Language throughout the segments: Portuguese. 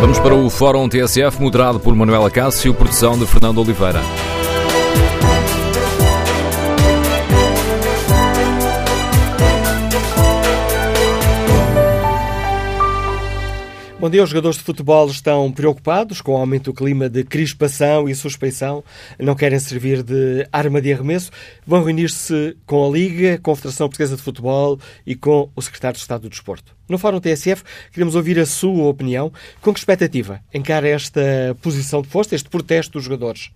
Vamos para o Fórum TSF, moderado por Manuela Cássio, produção de Fernando Oliveira. Bom dia, os jogadores de futebol estão preocupados com o aumento do clima de crispação e suspeição, não querem servir de arma de arremesso, vão reunir-se com a Liga, com a Federação Portuguesa de Futebol e com o Secretário de Estado do Desporto. No Fórum TSF, queremos ouvir a sua opinião. Com que expectativa encara esta posição de força, este protesto dos jogadores?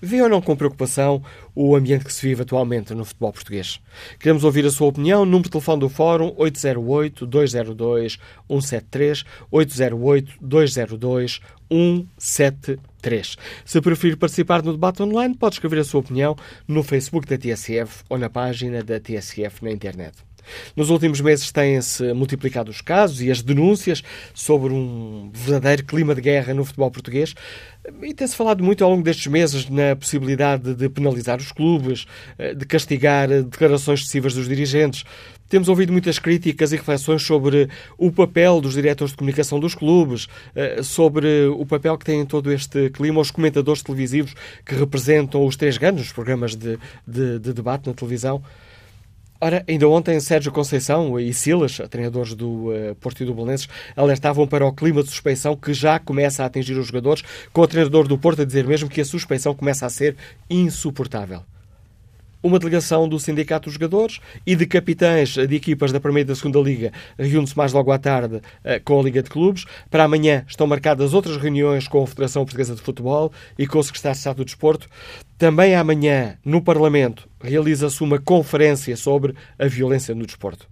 Vê ou não com preocupação o ambiente que se vive atualmente no futebol português? Queremos ouvir a sua opinião. Número de telefone do Fórum 808-202-173, 808-202-173. Se preferir participar no debate online, pode escrever a sua opinião no Facebook da TSF ou na página da TSF na internet. Nos últimos meses têm-se multiplicado os casos e as denúncias sobre um verdadeiro clima de guerra no futebol português. E tem-se falado muito ao longo destes meses na possibilidade de penalizar os clubes, eh, de castigar declarações excessivas dos dirigentes. Temos ouvido muitas críticas e reflexões sobre o papel dos diretores de comunicação dos clubes, eh, sobre o papel que tem em todo este clima os comentadores televisivos que representam os três grandes programas de, de, de debate na televisão. Ora, ainda ontem Sérgio Conceição e Silas, treinadores do uh, Porto e do Belenenses, alertavam para o clima de suspeição que já começa a atingir os jogadores, com o treinador do Porto a dizer mesmo que a suspeição começa a ser insuportável uma delegação do Sindicato dos Jogadores e de capitães de equipas da Primeira e da Segunda Liga reúne-se mais logo à tarde eh, com a Liga de Clubes. Para amanhã estão marcadas outras reuniões com a Federação Portuguesa de Futebol e com o Secretário de Estado do Desporto. Também amanhã, no Parlamento, realiza-se uma conferência sobre a violência no desporto.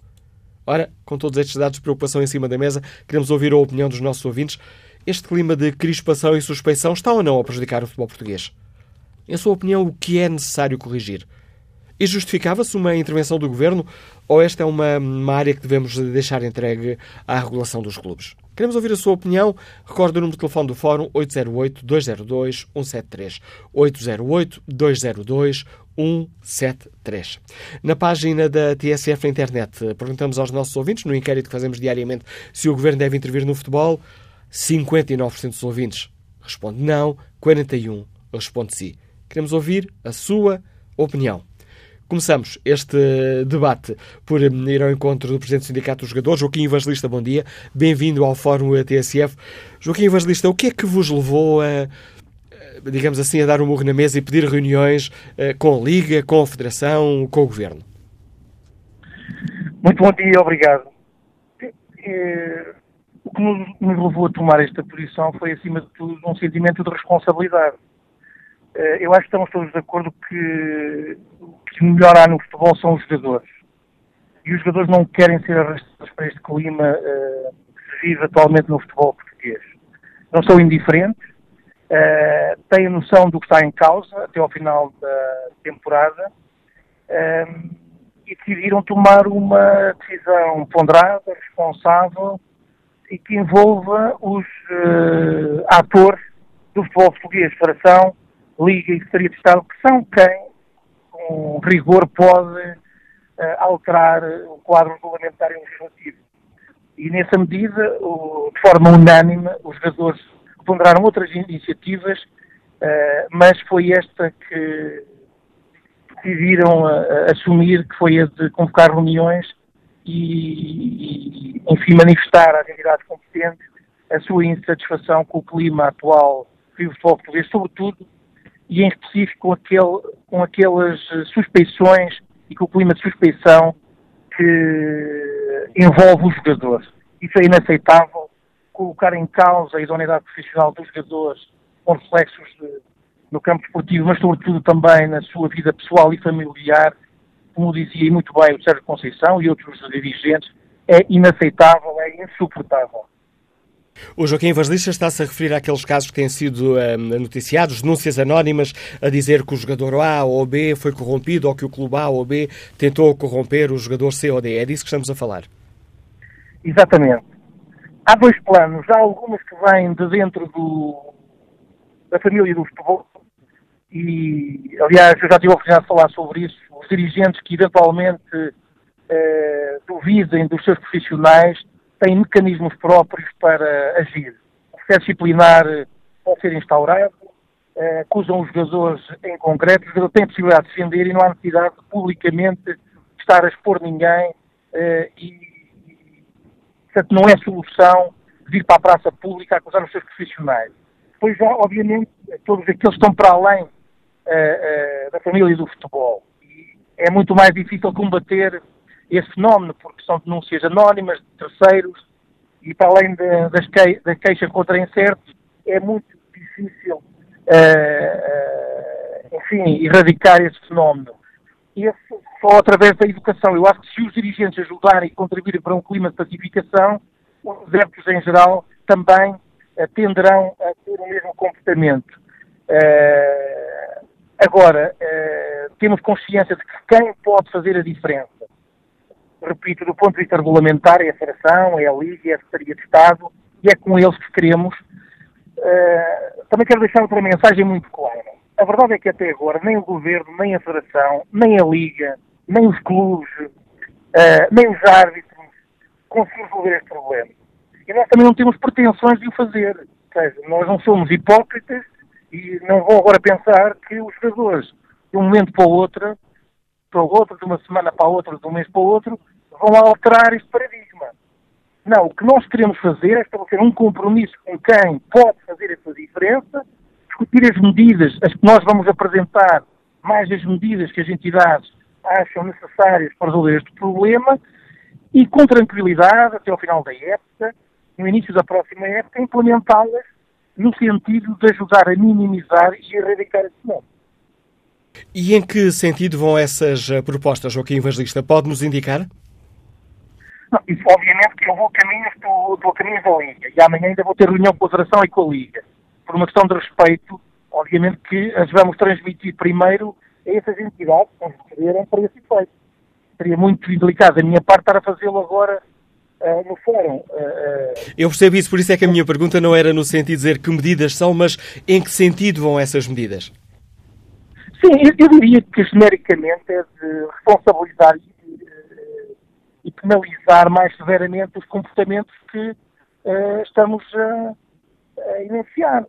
Ora, com todos estes dados de preocupação em cima da mesa, queremos ouvir a opinião dos nossos ouvintes. Este clima de crispação e suspeição está ou não a prejudicar o futebol português? Em sua opinião, o que é necessário corrigir? E justificava-se uma intervenção do governo ou esta é uma, uma área que devemos deixar entregue à regulação dos clubes? Queremos ouvir a sua opinião. Recorde o número de telefone do Fórum 808-202-173. 808-202-173. Na página da TSF na internet, perguntamos aos nossos ouvintes, no inquérito que fazemos diariamente, se o governo deve intervir no futebol. 59% dos ouvintes responde não, 41% responde sim. Queremos ouvir a sua opinião. Começamos este debate por ir ao encontro do Presidente do Sindicato dos Jogadores, Joaquim Evangelista, bom dia. Bem-vindo ao Fórum TSF. Joaquim Evangelista, o que é que vos levou a, digamos assim, a dar um murro na mesa e pedir reuniões eh, com a Liga, com a Federação, com o Governo? Muito bom dia, obrigado. É, o que nos, levou a tomar esta posição foi, acima de tudo, um sentimento de responsabilidade eh, eu acho que estamos todos de acordo que o que melhor há no futebol são os jogadores. E os jogadores não querem ser arrastados para este clima uh, que se vive atualmente no futebol português. Não são indiferentes, uh, têm noção do que está em causa até ao final da temporada uh, e decidiram tomar uma decisão ponderada, responsável e que envolva os atores do futebol português, Federação, Liga e Secretaria de Estado, que são quem, com rigor, pode uh, alterar o quadro regulamentar e legislativo. E nessa medida, o, de forma unânime, os jogadores ponderaram outras iniciativas, uh, mas foi esta que decidiram uh, assumir, que foi a de convocar reuniões e, e, enfim, manifestar às entidades competentes a sua insatisfação com o clima atual que vive o futebol português, sobretudo e em específico com, aquele, com aquelas suspeições e com o clima de suspeição que envolve os jogadores. Isso é inaceitável, colocar em causa a idoneidade profissional dos jogadores com reflexos de, no campo esportivo, mas sobretudo também na sua vida pessoal e familiar, como dizia muito bem o Sérgio Conceição e outros dirigentes, é inaceitável, é insuportável. O Joaquim Evangelista está-se a referir àqueles casos que têm sido um, noticiados, denúncias anónimas, a dizer que o jogador A ou B foi corrompido ou que o clube A ou B tentou corromper o jogador C ou D. É disso que estamos a falar. Exatamente. Há dois planos. Há algumas que vêm de dentro do, da família do futebol e, aliás, eu já tive a oportunidade de falar sobre isso. Os dirigentes que eventualmente eh, duvidem dos seus profissionais têm mecanismos próprios para agir. O processo disciplinar pode ser instaurado, uh, acusam os jogadores em concreto, o jogador tem a possibilidade de defender e não há necessidade de publicamente estar a expor ninguém uh, e, portanto, não é solução vir para a praça pública a acusar os seus profissionais. Depois, já, obviamente, todos aqueles estão para além da família do futebol. E é muito mais difícil combater esse fenómeno, porque são denúncias anónimas de terceiros e, para além de, das que, da queixa contra incertos, é muito difícil, uh, enfim, erradicar esse fenómeno. Esse, só através da educação. Eu acho que se os dirigentes ajudarem e contribuírem para um clima de pacificação, os adeptos em geral também uh, tenderão a ter o mesmo comportamento. Uh, agora, temos consciência de que quem pode fazer a diferença, repito, do ponto de vista regulamentar, é a Federação, é a Liga, é a Secretaria de Estado, e é com eles que queremos. também quero deixar outra mensagem muito clara. A verdade é que até agora nem o Governo, nem a Federação, nem a Liga, nem os clubes, nem os árbitros, conseguir resolver este problema. E nós também não temos pretensões de o fazer. Ou seja, nós não somos hipócritas e não vão agora pensar que os jogadores, de um momento para o outro, para o outro, de uma semana para a outra, de um mês para o outro, vão alterar este paradigma. Não, o que nós queremos fazer é estabelecer um compromisso com quem pode fazer essa diferença, discutir as medidas, as que nós vamos apresentar, mais as medidas que as entidades acham necessárias para resolver este problema e com tranquilidade, até ao final da época, no início da próxima época, implementá-las no sentido de ajudar a minimizar e erradicar esse fenómeno. E em que sentido vão essas eh, propostas, Joaquim Evangelista? Pode nos indicar? Não, isso, obviamente que eu vou caminho, do, do caminho da Liga e amanhã ainda vou ter reunião com a Federação e com a Liga. Por uma questão de respeito, obviamente que as vamos transmitir primeiro a essas entidades que nos receberem para esse efeito seria muito delicado da minha parte estar a fazê-lo agora uh, no fórum. Uh, eu percebo isso, por isso é que a minha pergunta não era no sentido de dizer que medidas são, mas em que sentido vão essas medidas? Sim, eu, eu diria que genericamente é de responsabilizar e, e penalizar mais severamente os comportamentos que uh, estamos a, a.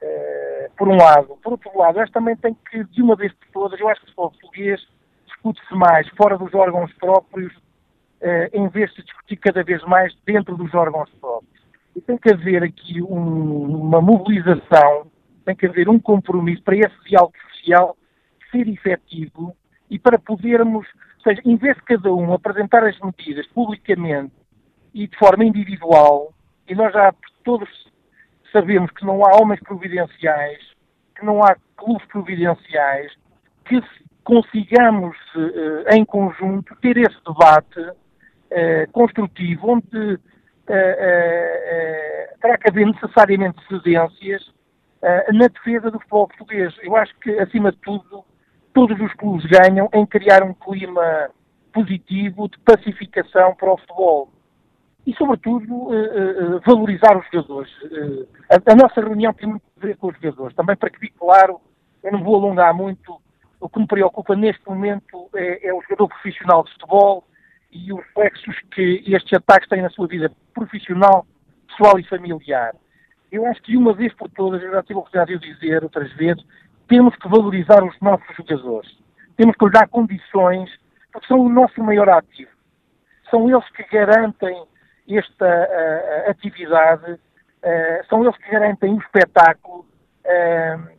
Uh, por um lado. Por outro lado, acho também tem que, de uma vez por todas, eu acho que o português discute-se mais fora dos órgãos próprios, eh, em vez de discutir cada vez mais dentro dos órgãos próprios. E tem que haver aqui um, uma mobilização, tem que haver um compromisso para esse diálogo social ser efetivo e para podermos, ou seja, em vez de cada um apresentar as medidas publicamente e de forma individual, e nós já todos sabemos que não há homens providenciais, que não há clubes providenciais, que consigamos, uh, em conjunto, ter esse debate uh, construtivo, onde uh, terá que haver necessariamente cedências na defesa do futebol português. Eu acho que, acima de tudo, todos os clubes ganham em criar um clima positivo de pacificação para o futebol. E, sobretudo, valorizar os jogadores. A, a nossa reunião tem muito a ver com os jogadores. Também para que fique claro, eu não vou alongar muito o que me preocupa neste momento é, é o jogador profissional de futebol e os reflexos que estes ataques têm na sua vida profissional, pessoal e familiar. Eu acho que uma vez por todas, eu já tive a oportunidade de dizer outras vezes, temos que valorizar os nossos jogadores. Temos que lhes dar condições, porque são o nosso maior ativo. São eles que garantem esta uh, atividade, uh, são eles que garantem o espetáculo. Uh,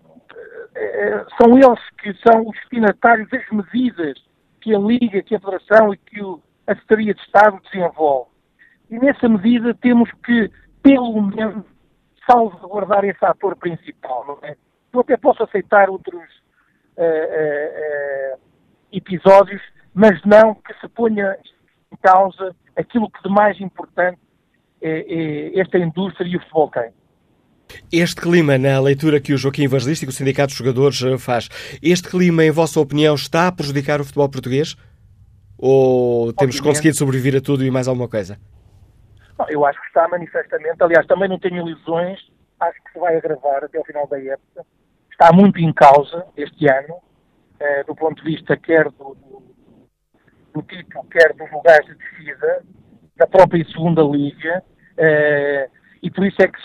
são eles que são os destinatários das medidas que a Liga, que a Federação e que a Secretaria de Estado desenvolve. E nessa medida temos que, pelo menos, salvaguardar esse ator principal, não é? Eu até posso aceitar outros uh, uh, episódios, mas não que se ponha em causa aquilo que de mais importante é, é esta indústria e o futebol tem. Este clima, na leitura que o Joaquim Evangelista e o Sindicato dos Jogadores faz, este clima, em vossa opinião, está a prejudicar o futebol português? Ou temos Obviamente. conseguido sobreviver a tudo e mais alguma coisa? Não, eu acho que está manifestamente. Aliás, também não tenho ilusões. Acho que se vai agravar até ao final da época. Está muito em causa este ano, eh, do ponto de vista quer do, do, do título, quer dos lugares de descida, da própria segunda liga. Eh, e por isso é que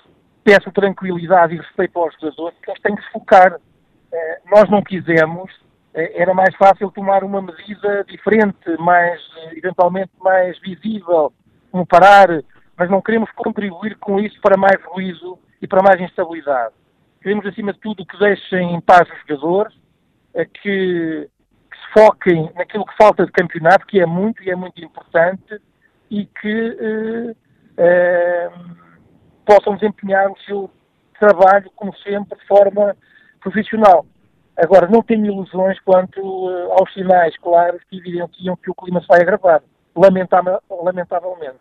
peço tranquilidade e respeito aos jogadores, que eles têm que se focar. Eh, nós não quisemos, era mais fácil tomar uma medida diferente, mais, eventualmente mais visível, como parar, mas não queremos contribuir com isso para mais ruído e para mais instabilidade. Queremos, acima de tudo, que deixem em paz os jogadores, que, que se foquem naquilo que falta de campeonato, que é muito e é muito importante, e que eh, eh, possam desempenhar o seu trabalho, como sempre, de forma profissional. Agora, não tenho ilusões quanto uh, aos sinais claros que evidenciam que o clima se vai agravar, lamentavelmente.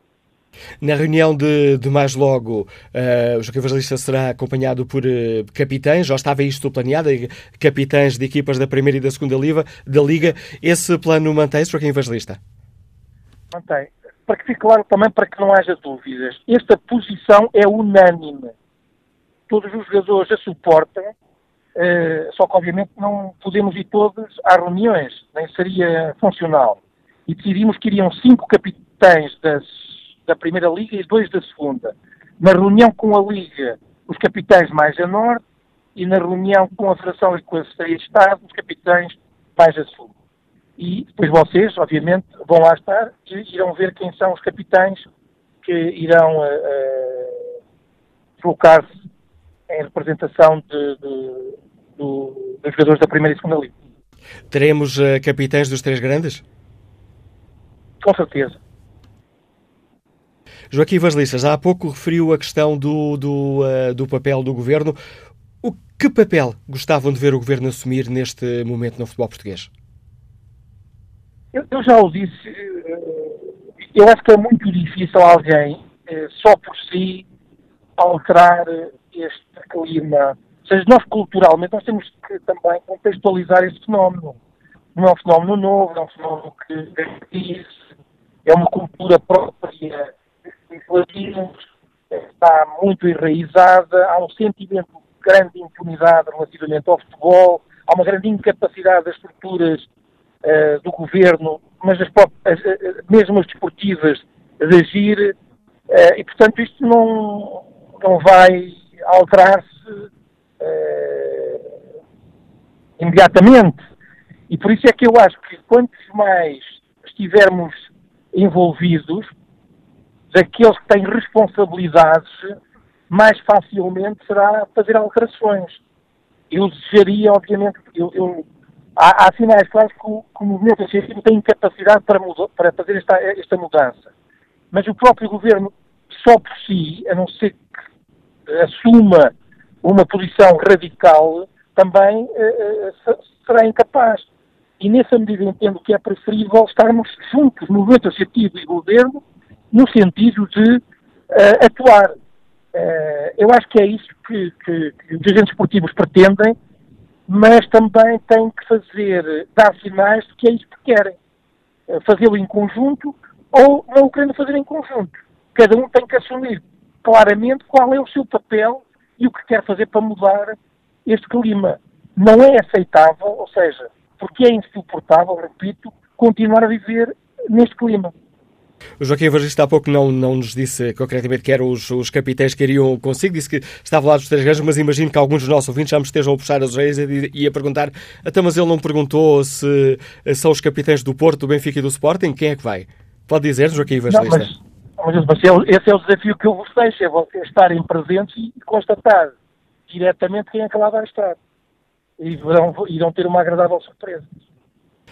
Na reunião de, de mais logo, uh, o Joaquim Evangelista será acompanhado por uh, capitães, já estava isto planeado, capitães de equipas da primeira e da segunda liga. Da liga. Esse plano mantém-se, Joaquim Evangelista? Mantém para que fique claro também, para que não haja dúvidas, esta posição é unânime. Todos os jogadores a suportam, uh, só que obviamente não podemos ir todos às reuniões, nem seria funcional. E decidimos que iriam cinco capitães das, da Primeira Liga e dois da Segunda. Na reunião com a Liga, os capitães mais a norte, e na reunião com a Federação e com a Secretaria de Estado, os capitães mais a sul e depois vocês, obviamente, vão lá estar e irão ver quem são os capitães que irão uh, uh, colocar-se em representação de, de, do, dos jogadores da primeira e segunda liga. Teremos uh, capitães dos três grandes? Com certeza. Joaquim Vaslistas, há pouco referiu a questão do, do, do papel do governo. O que papel gostavam de ver o governo assumir neste momento no futebol português? Eu, eu, já o disse, eh, eu acho que é muito difícil alguém, eh, só por si, alterar este clima. Ou seja, nós culturalmente nós temos que também contextualizar este fenómeno. Não é um fenómeno novo, é um fenómeno que existe, é uma cultura própria latinos, está muito enraizada, há um sentimento de grande impunidade relativamente ao futebol, há uma grande incapacidade das estruturas uh, do governo, mas as, as, mesmo as desportivas, de agir, uh, e portanto isto não, não vai alterar-se imediatamente. E por isso é que eu acho que quantos mais estivermos envolvidos, daqueles que têm responsabilidades, mais facilmente será fazer alterações. Eu desejaria, obviamente, eu, eu há, há sinais claros que o, que o movimento associativo tem capacidade para, para fazer esta, esta mudança. Mas o próprio governo, só por si, a não ser que assuma uma posição radical, também uh, será incapaz. E nessa medida entendo que é preferível estarmos juntos, movimento associativo e governo, no sentido de uh, atuar. Uh, eu acho que é isso que, que, que os agentes esportivos pretendem mas também têm que fazer, dar sinais de que é isso que querem. Eh, fazê-lo em conjunto ou não o querendo fazer em conjunto. Cada um tem que assumir claramente qual é o seu papel e o que quer fazer para mudar este clima. Não é aceitável, ou seja, porque é insuportável, repito, continuar a viver neste clima. O Joaquim Evangelista há pouco não, não nos disse concretamente que eram os, os capitães que iriam consigo, disse que estava lá dos três grandes, mas imagino que alguns dos nossos ouvintes já me estejam a puxar as orelhas e, e a perguntar, até mas ele não perguntou se são os capitães do Porto, do Benfica e do Sporting, quem é que vai? Pode dizer, Joaquim Evangelista? Não, mas, mas, esse é o desafio que eu vos deixo, é vocês estarem presentes e constatar diretamente quem é que lá vai estar. E verão, irão ter uma agradável surpresa.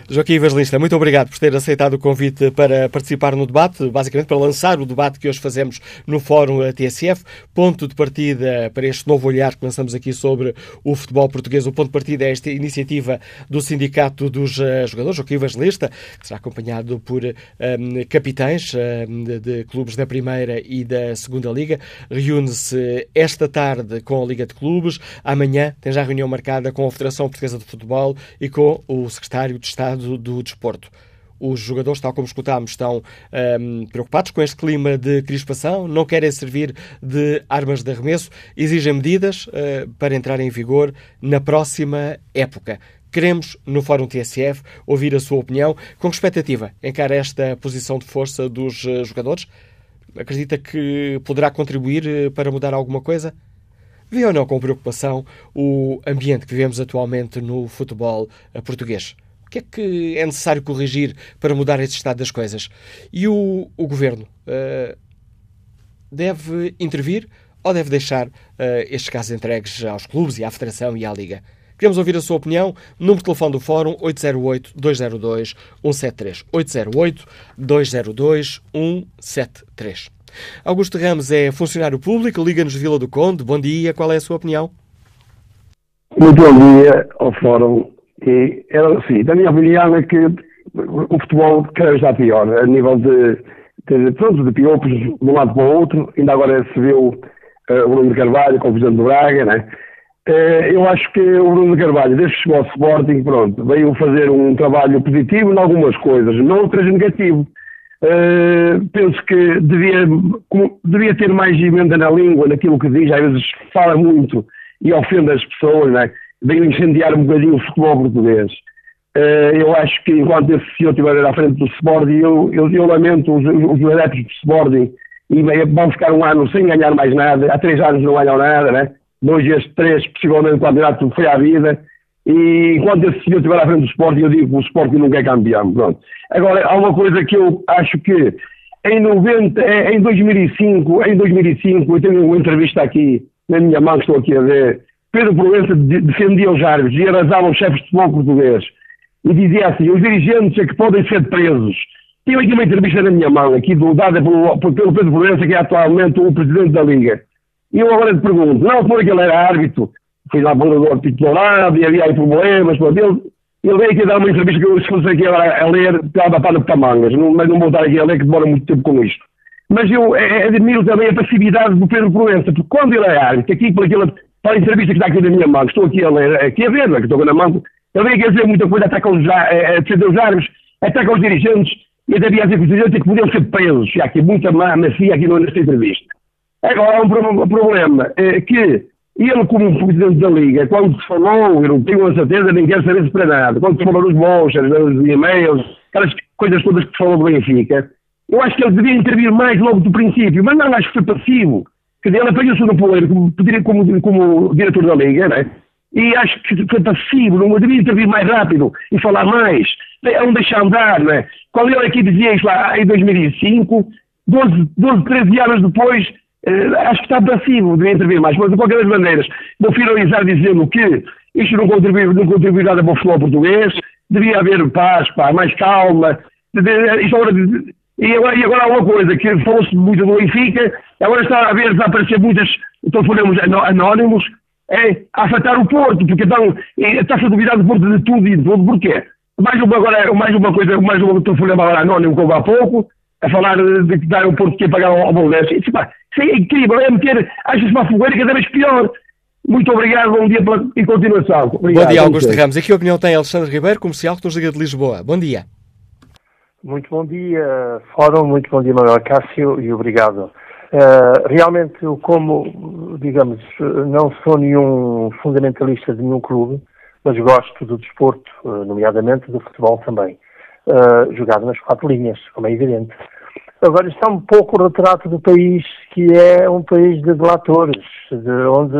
Joaquim Evangelista, muito obrigado por ter aceitado o convite para participar no debate, basicamente para lançar o debate que hoje fazemos no Fórum TSF. Ponto de partida para este novo olhar que lançamos aqui sobre o futebol português. O ponto de partida é esta iniciativa do Sindicato dos uh, Jogadores, Joaquim Evangelista, que será acompanhado por um, ehm, capitães um, de, de, clubes da Primeira e da Segunda Liga. Reúne-se esta tarde com a Liga de Clubes. Amanhã tem já reunião marcada com a Federação Portuguesa de Futebol e com o Secretário de Estado do, do desporto. Os jogadores, tal como escutámos, estão um, preocupados com este clima de crispação, não querem servir de armas de arremesso, exigem medidas uh, para entrar em vigor na próxima época. Queremos, no Fórum TSF, ouvir a sua opinião. Com que expectativa encara esta posição de força dos uh, jogadores? Acredita que poderá contribuir uh, para mudar alguma coisa? Vê ou não com preocupação o ambiente que vivemos atualmente no futebol português? Que é que é necessário corrigir para mudar esse estado das coisas? E o, o Governo uh, deve intervir ou deve deixar uh, estes casos entregues aos clubes e à Federação e à Liga? Queremos ouvir a sua opinião. Número de telefone do Fórum 808-202-173. 808-202-173. Augusto Ramos é funcionário público, Liga-nos Vila do Conde. Bom dia, qual é a sua opinião? Muito bom dia ao Fórum. E, assim, da minha opinião é que o futebol cada vez está pior, a nível de, de, pronto, de piopos de um lado para o outro. Ainda agora se viu uh, o Bruno Carvalho com o presidente do Braga, né? Uh, eu acho que o Bruno Carvalho, desde que chegou ao Sporting, pronto, veio fazer um trabalho positivo em algumas coisas, noutras negativo. Uh, penso que devia, devia ter mais emenda na língua, naquilo que diz, às vezes fala muito e ofende as pessoas, né? Veio incendiar um bocadinho o futebol português. Uh, eu acho que enquanto esse senhor estiver à frente do Sporting, eu, eu, eu lamento os, os adeptos do Sporting e vão ficar um ano sem ganhar mais nada, há três anos não ganham nada, né? dois estes três, possivelmente o campeonato foi à vida, e enquanto esse senhor estiver à frente do Sporting, eu digo que o Sporting não quer campeão. Pronto. Agora, há uma coisa que eu acho que em 90, em 2005, em 2005, eu tenho uma entrevista aqui, na minha mão que estou aqui a ver, Pedro Proença defendia os árbitros e arrasava os chefes de futebol português. E dizia assim, os dirigentes é que podem ser presos. Tenho aqui uma entrevista na minha mão, aqui dada pelo, Pedro Proença, que é atualmente o presidente da Liga. E eu agora te pergunto, não foi que ele era árbitro, foi lá para o titulado e havia aí problemas, mas ele, ele veio aqui dar uma entrevista que eu escuto aqui agora a ler, estava para no Pamangas, não, mas não vou estar aqui a ler que demora muito tempo com isto. Mas eu é, admiro também a passividade do Pedro Proença, porque quando ele é árbitro, aqui por aquela, para a entrevista que está aqui na minha mão, estou aqui a ler, aqui a ver, é que estou na mão, ele veio aqui a dizer muita coisa, até com os, a, a defender os os dirigentes, e até a dizer que que podiam ser presos, e há aqui muita má mafia aqui nesta entrevista. Agora há um problema, é que ele, como presidente da Liga, quando se falou, eu não tenho a certeza, nem quero saber para nada, quando se falou nos vouchers, nos e-mails, aquelas coisas todas que se falou do Benfica, eu acho que ele devia intervir mais logo do princípio, mas não acho que foi passivo. Quer dizer, ele apanhou-se no poder como, como, como diretor da Liga, né? e acho que foi passivo, não devia intervir mais rápido e falar mais. É um deixar andar, né? Quando ele aqui dizia isso lá em 2005, 12, 12 13 anos depois, Uh, acho que está passivo, devia intervir mais, mas de qualquer das maneiras, vou finalizar dizendo que isto não contribui, não contribui nada para o futebol português, devia haver paz, pá, mais calma. Isto agora, e, agora, e agora há uma coisa, que falou-se muito do Benfica, agora está a ver, a aparecer muitos telefonemas anónimos, é, a afetar o Porto, porque então está-se a duvidar do Porto de tudo e de tudo, porquê? Mais uma, agora, mais uma coisa, mais um telefonema agora anónimo houve há pouco, a falar de que dar o Porto que ia pagar ao, Bolonense. Isso, isso é incrível, é meter, acho uma fogueira cada vez pior. Muito obrigado, bom dia pela, em continuação. Obrigado, bom dia, Augusto Ramos. Aqui a opinião tem Alexandre Ribeiro, comercial que nos liga de Lisboa. Bom dia. Muito bom dia, Fórum, muito bom dia, Manuel Cássio, e obrigado. Uh, realmente, eu como, digamos, não sou nenhum fundamentalista de nenhum clube, mas gosto do desporto, uh, nomeadamente do futebol também, uh, jogado nas quatro linhas, como é evidente. Agora está um pouco o retrato do país, que é um país de delatores, de onde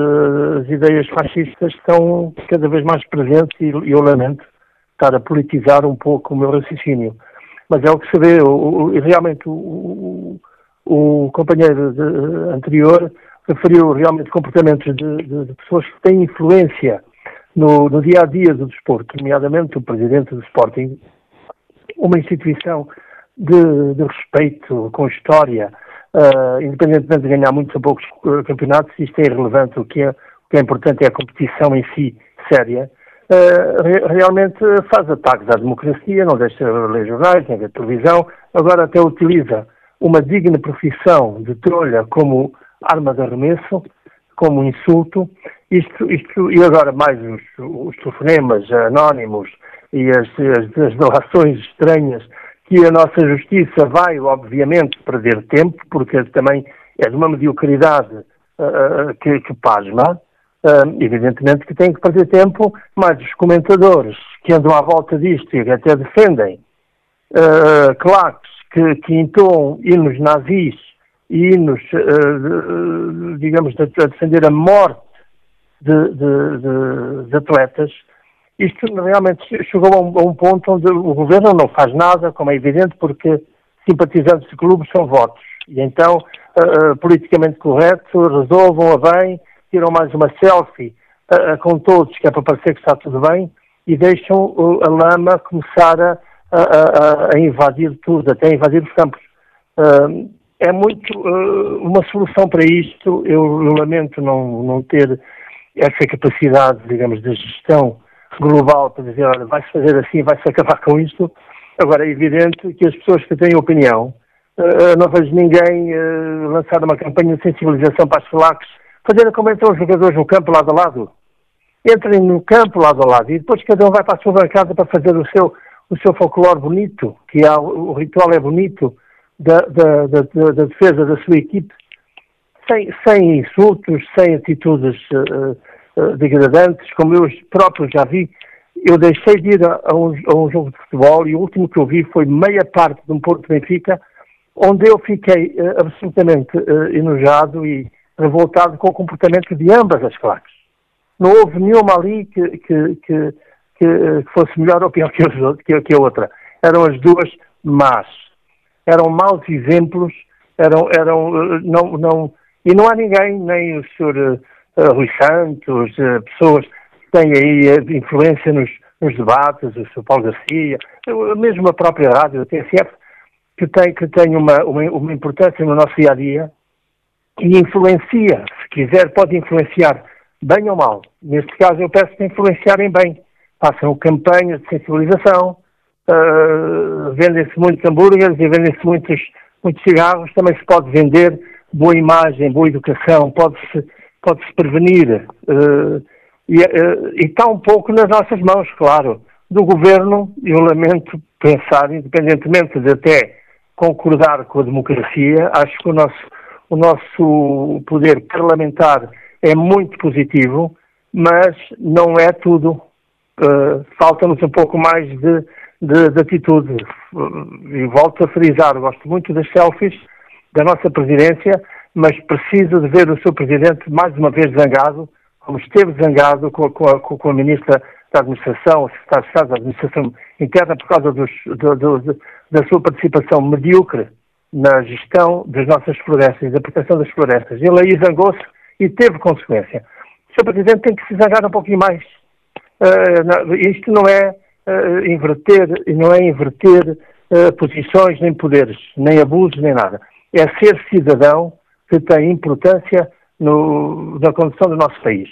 as ideias fascistas estão cada vez mais presentes e eu lamento estar a politizar um pouco o meu raciocínio. Mas é o que se vê, o, o, realmente o, o companheiro de, anterior referiu realmente comportamentos de, de, de, pessoas que têm influência no, no dia a dia do desporto, nomeadamente o presidente do Sporting, uma instituição de, de respeito com história, uh, independentemente de ganhar muitos ou poucos uh, campeonatos, isto é irrelevante. O que é, o que é importante é a competição em si, séria. Re, realmente faz ataques à democracia, não deixa ler jornais, nem ver televisão, agora até utiliza uma digna profissão de trolha como arma de arremesso, como insulto, isto, isto, e agora mais os, os telefonemas anónimos e as, as, as estranhas que a nossa justiça vai, obviamente, perder tempo, porque também é de uma mediocridade uh, que, que pasma. Uh, evidentemente que tem que perder tempo, mas os comentadores que andam à volta disto e até defendem uh, claques que, que entoam hinos nazis e hinos, uh, digamos, a, a defender a morte de, de, de, de atletas, isto realmente chegou a um, a um, ponto onde o governo não faz nada, como é evidente, porque simpatizantes de clubes são votos. E então, uh, politicamente correto, resolvam a bem, tiram mais uma selfie uh, com todos, que é para parecer que está tudo bem, e deixam a lama começar a, a, a, invadir tudo, até invadir os campos. é muito uma solução para isto. Eu, lamento não, não ter essa capacidade, digamos, de gestão global para dizer, olha, vai-se fazer assim, vai-se acabar com isto. Agora, é evidente que as pessoas que têm opinião, uh, não vejo ninguém uh, lançar uma campanha de sensibilização para as FLACs, fazer como entram os jogadores no campo lado a lado. Entrem no campo lado a lado e depois cada um vai para a sua bancada para fazer o seu, o seu folclore bonito, que é, o ritual é bonito da, da, da, da defesa da sua equipe, sem, sem insultos, sem atitudes uh, uh, degradantes, como eu próprio já vi. Eu deixei de ir a, a, um, a, um, jogo de futebol e o último que eu vi foi meia parte de um Porto Benfica, onde eu fiquei uh, absolutamente enojado e revoltado com o comportamento de ambas as claques. Não houve nenhuma ali que, que, que, que fosse melhor ou pior que, a outra. Eram as duas más. Eram maus exemplos, eram, eram não, não, e não há ninguém, nem o Sr. Uh, Rui Santos, pessoas que têm aí influência nos, nos, debates, o Sr. Paulo Garcia, mesmo a própria rádio, a TSF, que tem, que tem uma, uma, uma importância no nosso dia a dia e influencia, se quiser, pode influenciar bem ou mal. Neste caso, eu peço que influenciarem bem. Façam campanhas de sensibilização, uh, vendem-se muitos hambúrgueres e vendem-se muitos, muitos cigarros, também se pode vender boa imagem, boa educação, pode-se pode -se prevenir. Uh, e, uh, está um pouco nas nossas mãos, claro. Do governo, eu lamento pensar, independentemente de até concordar com a democracia, acho que o nosso, o nosso poder parlamentar é muito positivo, mas não é tudo. Uh, Falta-nos um pouco mais de, de, de atitude. E volto a frisar, gosto muito das selfies, da nossa presidência, mas preciso de ver o seu presidente mais uma vez zangado, como esteve zangado com, com, a, com a ministra da Administração, o secretário de Estado da Administração Interna, por causa dos, do, do, da sua participação medíocre na gestão das nossas florestas, da proteção das florestas. Ele aí zangou-se e teve consequência. O Sr. Presidente tem que se zangar um pouquinho mais. Uh, não, isto não é uh, inverter, não é inverter uh, posições, nem poderes, nem abusos, nem nada é ser cidadão que tem importância no, na condução do nosso país.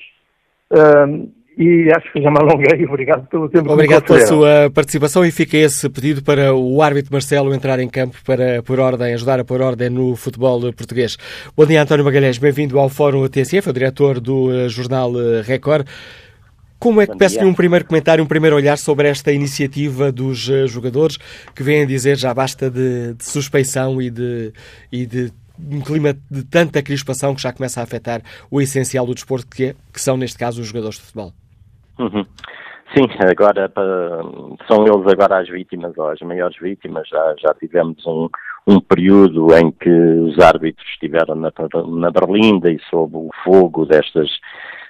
Um, e acho que já me alonguei. Obrigado pelo tempo Obrigado pela sua participação e fica esse pedido para o árbitro Marcelo entrar em campo para pôr ordem, ajudar a pôr ordem no futebol português. Bom dia, António Magalhães. Bem-vindo ao Fórum TSF, o diretor do eh, jornal eh, Record. Como é que peço-lhe um primeiro comentário, um primeiro olhar sobre esta iniciativa dos uh, jogadores que vêm dizer já basta de, de suspeição e de, e de um clima de tanta crispação que já começa a afetar o essencial do desporto, que, é, que são, neste caso, os jogadores de futebol? Uhum. Sim, agora são eles agora as vítimas, ou as maiores vítimas. Já, já tivemos um, um período em que os árbitros estiveram na, na Berlinda e sob o fogo destas,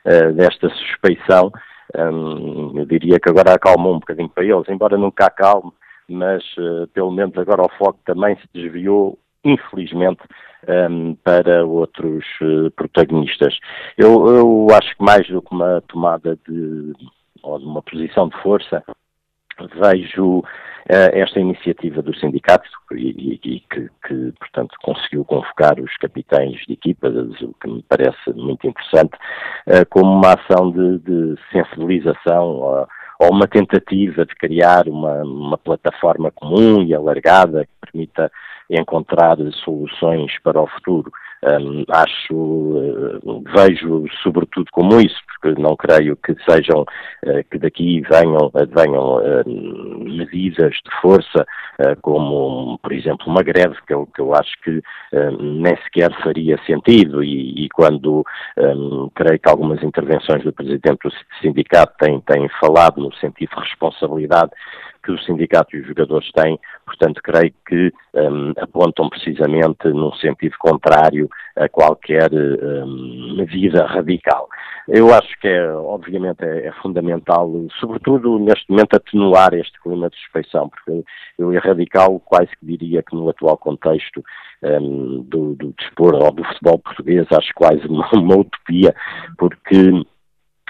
uh, desta suspeição. Um, eu diria que agora acalmou um bocadinho para eles, embora nunca acalme, mas uh, pelo menos agora o foco também se desviou, infelizmente, um, para outros uh, protagonistas. Eu, eu, acho que mais do que uma tomada de, ou de uma posição de força, vejo eh, esta iniciativa do sindicato e, e que, que, portanto, conseguiu convocar os capitães de equipas, o que me parece muito interessante, uh, como uma ação de, de sensibilização ou, ou, uma tentativa de criar uma, uma plataforma comum e alargada que permita encontrar soluções para o futuro. Um, acho, uh, vejo sobretudo como isso, porque não creio que sejam, uh, que daqui venham, venham uh, medidas de força, como, por exemplo, uma greve, que eu, que eu acho que nem sequer faria sentido, e, e quando um, creio que algumas intervenções do Presidente do Sindicato têm, têm falado no sentido de responsabilidade que o sindicato e os jogadores têm, portanto, creio que um, apontam precisamente num sentido contrário a qualquer um, medida radical. eu acho que é, obviamente, é, é, fundamental, sobretudo neste momento, atenuar este clima de suspeição, porque eu erradicá-lo quase que diria que no atual contexto um, do, do desporto ou do futebol português, acho quase uma, uma utopia, porque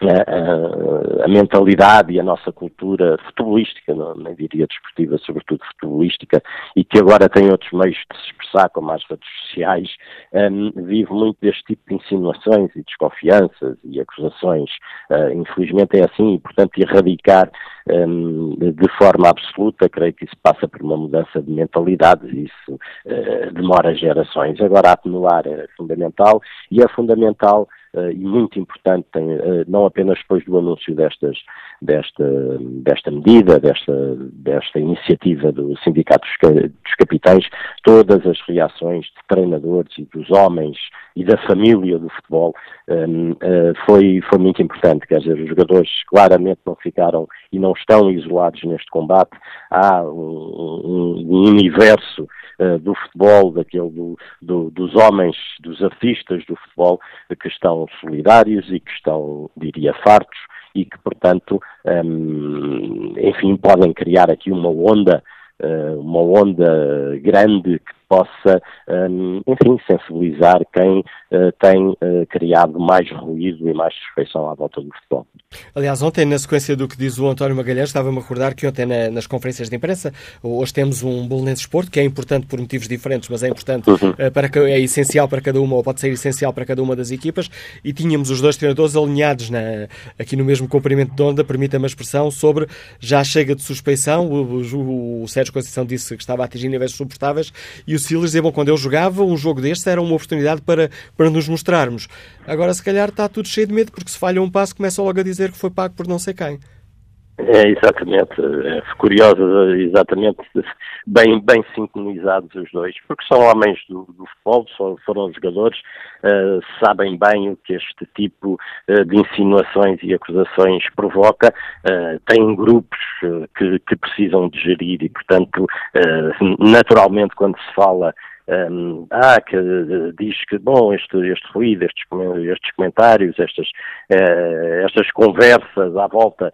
a, a, mentalidade e a nossa cultura futebolística, não, nem diria desportiva, sobretudo futebolística, e que agora tem outros meios de se expressar, como as redes sociais, um, vive muito deste tipo de insinuações e desconfianças e acusações. Uh, infelizmente é assim, e portanto erradicar um, de forma absoluta, creio que isso passa por uma mudança de mentalidades isso uh, demora gerações. Agora atenuar é fundamental e é fundamental uh, e muito importante, tem, uh, não apenas depois do anúncio destas, desta, desta medida, desta, desta iniciativa do Sindicato dos Capitães, todas as reações de treinadores e dos homens e da família do futebol um, uh, eh, foi, foi muito importante. Quer dizer, os jogadores claramente não ficaram e não estão isolados neste combate. Há um, um, universo do futebol, daquele do, do, dos homens, dos artistas do futebol, que estão solidários e que estão, diria, fartos e que, portanto, um, enfim, podem criar aqui uma onda, uh, uma onda grande que possa, hum, enfim, sensibilizar quem uh, tem uh, criado mais ruído e mais suspeição à volta do futebol. Aliás, ontem, na sequência do que diz o António Magalhães, estava-me a recordar que ontem na, nas conferências de imprensa, hoje temos um Bolonense Esporte, que é importante por motivos diferentes, mas é importante, uhum. uh, para, é essencial para cada uma, ou pode ser essencial para cada uma das equipas, e tínhamos os dois treinadores alinhados na, aqui no mesmo comprimento de onda, permita-me a expressão, sobre já chega de suspeição, o, o, o Sérgio Conceição disse que estava a atingir níveis suportáveis, e o Silas dizia, bom, quando eu jogava, um jogo deste era uma oportunidade para, para nos mostrarmos. Agora, se calhar, está tudo cheio de medo, porque se falha um passo, começa logo a dizer que foi pago por não sei quem. É, exatamente. É curioso, exatamente, bem, bem sintonizados os dois, porque são homens do, do futebol, são, foram jogadores, uh, sabem bem o que este tipo uh, de insinuações e acusações provoca, uh, têm grupos que, que, precisam de gerir e, portanto, naturalmente, quando se fala um, ah, que diz que, bom, este, este ruído, estes, estes comentários, estas, uh, estas conversas à volta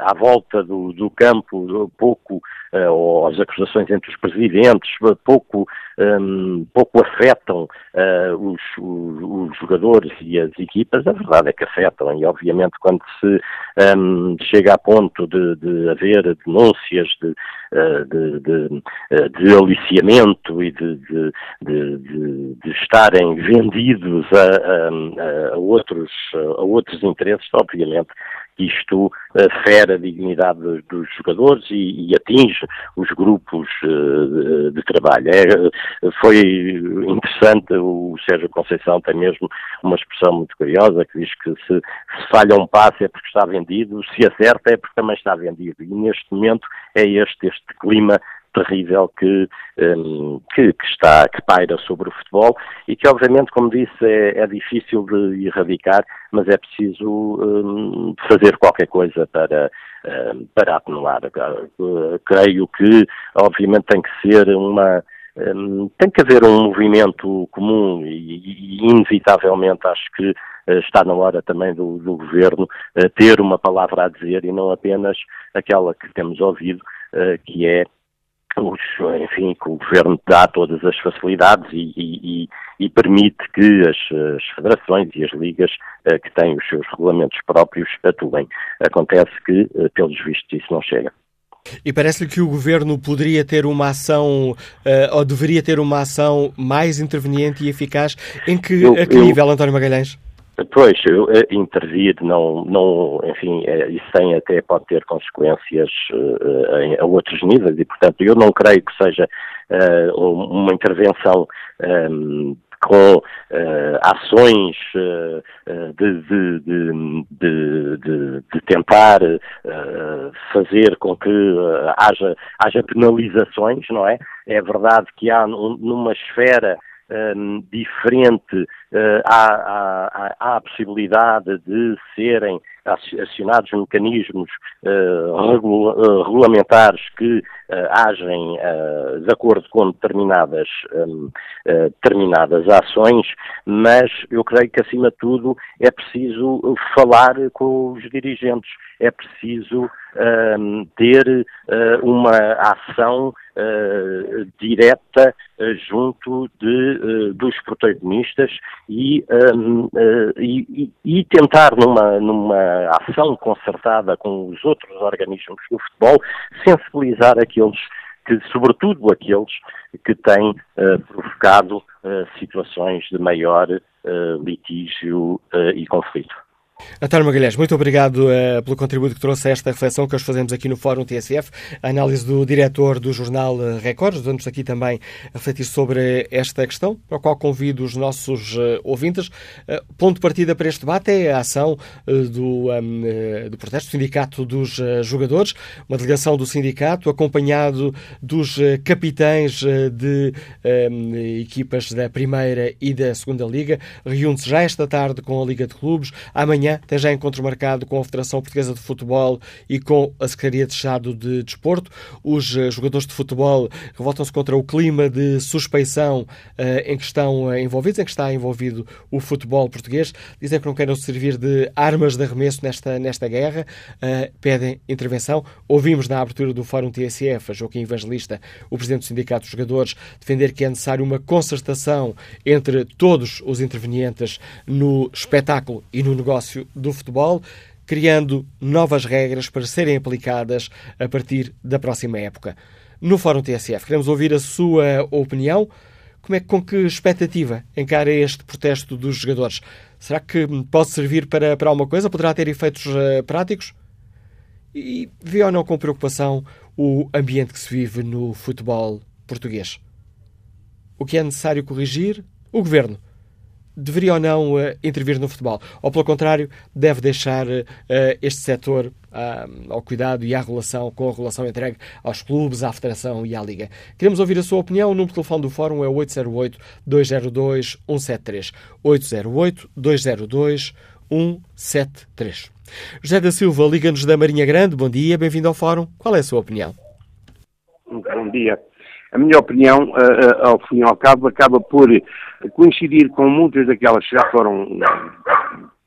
à volta do, do campo, pouco, uh, ou as acusações entre os presidentes, pouco, um, pouco afetam os, os, os, jogadores e as equipas, a verdade é que afetam, e obviamente quando se um, chega a ponto de, de haver denúncias de, de, de, de aliciamento e de, de, de, estarem vendidos a, a, a, outros, a outros interesses, obviamente isto uh, fere a dignidade dos, jogadores e, e, atinge os grupos de, de, trabalho. É, foi interessante, o Sérgio Conceição tem mesmo uma expressão muito curiosa que diz que se, se falha um passe é porque está vendido, se acerta é porque também está vendido. E neste momento é este, este clima terrível que, um, que, que, está, que paira sobre o futebol e que, obviamente, como disse, é, é difícil de erradicar, mas é preciso um, fazer qualquer coisa para, um, para atenuar. Creio que, obviamente, tem que ser uma. Um, tem que haver um movimento comum e, e inevitavelmente acho que uh, está na hora também do, do governo uh, ter uma palavra a dizer e não apenas aquela que temos ouvido, uh, que é os, enfim, que o governo dá todas as facilidades e, e, e permite que as, as, federações e as ligas que têm os seus regulamentos próprios atuem. Acontece que, pelos vistos, isso não chega. E parece-lhe que o governo poderia ter uma ação, ou deveria ter uma ação mais interveniente e eficaz? Em que, eu, a que eu... nível, António Magalhães? Pois, eu, intervir, não, não, enfim, é, isso tem até pode ter consequências uh, em, a outros níveis e, portanto, eu não creio que seja uh, uma intervenção um, ehm, com uh, ações uh, de, de, de, de, tentar uh, fazer com que haja, haja penalizações, não é? É verdade que há numa esfera um, diferente há, há, há, a possibilidade de serem acionados mecanismos regulamentares que agem de acordo com determinadas, um, determinadas ações, mas eu creio que, acima de tudo, é preciso falar com os dirigentes, é preciso um, ter uh, uma ação uh, direta uh, junto de, dos protagonistas e, um, e, e, tentar, numa, numa ação concertada com os outros organismos do futebol, sensibilizar aqueles que, sobretudo aqueles que têm provocado situações de maior litígio e conflito. António Magalhães, muito obrigado uh, pelo contributo que trouxe a esta reflexão que hoje fazemos aqui no Fórum TSF, a análise do diretor do jornal eh, Record. Vamos aqui também refletir sobre esta questão, para a qual convido os nossos uh, ouvintes. Uh, ponto de partida para este debate é a ação do, um, do protesto do Sindicato dos Jogadores, uma delegação do sindicato acompanhado dos capitães de um, equipas da Primeira e da Segunda Liga. Reúne-se já esta tarde com a Liga de Clubes. Amanhã tem já encontro marcado com a Federação Portuguesa de Futebol e com a Secretaria de Estado de Desporto. Os eh, jogadores de futebol revoltam-se contra o clima de suspeição uh, em que estão uh, envolvidos, em que está envolvido o futebol português. Dizem que não querem servir de armas de arremesso nesta, nesta guerra, pedem intervenção. Ouvimos na abertura do Fórum TSF Joaquim Evangelista, o Presidente do Sindicato dos Jogadores, defender que é necessário uma concertação entre todos os intervenientes no espetáculo e no negócio do futebol, criando novas regras para serem aplicadas a partir da próxima época. No Fórum TSF, queremos ouvir a sua opinião. Como é, com que expectativa encara este protesto dos jogadores? Será que pode servir para, para alguma coisa? Poderá ter efeitos uh, práticos? E vê ou não com preocupação o ambiente que se vive no futebol português? O que é necessário corrigir? O governo deveria ou não uh, intervir no futebol? Ou, pelo contrário, deve deixar uh, este setor uh, ao cuidado e à relação com a relação entregue aos clubes, à Federação e à Liga? Queremos ouvir a sua opinião. O número de telefone do Fórum é 808-202-173. 808-202-173. José da Silva, Liga-nos da Marinha Grande. Bom dia, bem-vindo ao Fórum. Qual é a sua opinião? Bom dia. A minha opinião, ao fim e ao cabo, acaba por coincidir com muitas daquelas que já foram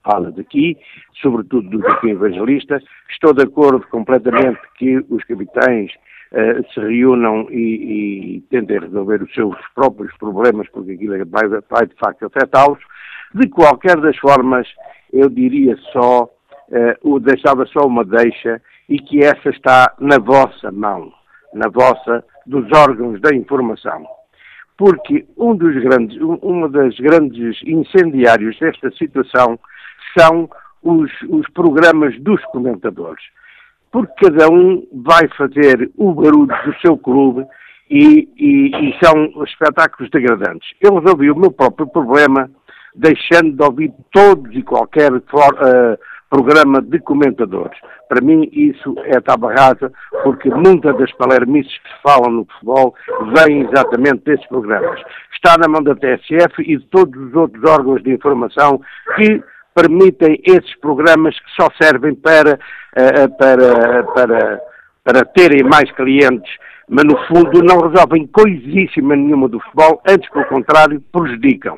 faladas aqui, sobretudo do Joaquim Evangelista. Estou de acordo completamente que os capitães uh, se reúnam e, e, tentem resolver os seus próprios problemas, porque aquilo é vai, vai de facto afetá-los. De qualquer das formas, eu diria só, uh, deixava só uma deixa, e que essa está na vossa mão, na vossa, dos órgãos da informação porque um dos grandes, uma das grandes incendiários desta situação são os, os programas dos comentadores. Porque cada um vai fazer o barulho do seu clube e, e, e são espetáculos degradantes. Eu resolvi o meu próprio problema deixando de ouvir todos e qualquer for, uh, programa de comentadores. Para mim, isso é tábua rasa, porque muitas das palermices que se falam no futebol vêm exatamente desses programas. Está na mão da TSF e de todos os outros órgãos de informação que permitem esses programas que só servem para, eh, para, para, para terem mais clientes, mas no fundo não resolvem coisíssima nenhuma do futebol, antes pelo contrário, prejudicam.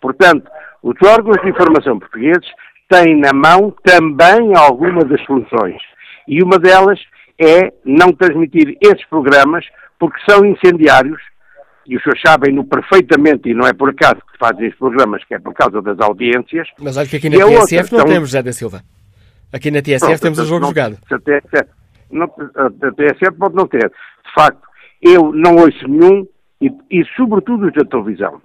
Portanto, os órgãos de informação portugueses tem na mão também algumas das soluções. E uma delas é não transmitir esses programas, porque são incendiários, e os senhores sabem-no perfeitamente, e não é por acaso que fazem esses programas, que é por causa das audiências. Mas olha que aqui na TSF não temos, José da Silva. Aqui na TSF Pronto, temos o jogo não, jogado. A TSF, não, a TSF pode não ter. De facto, eu não ouço nenhum, e, e sobretudo os da televisão.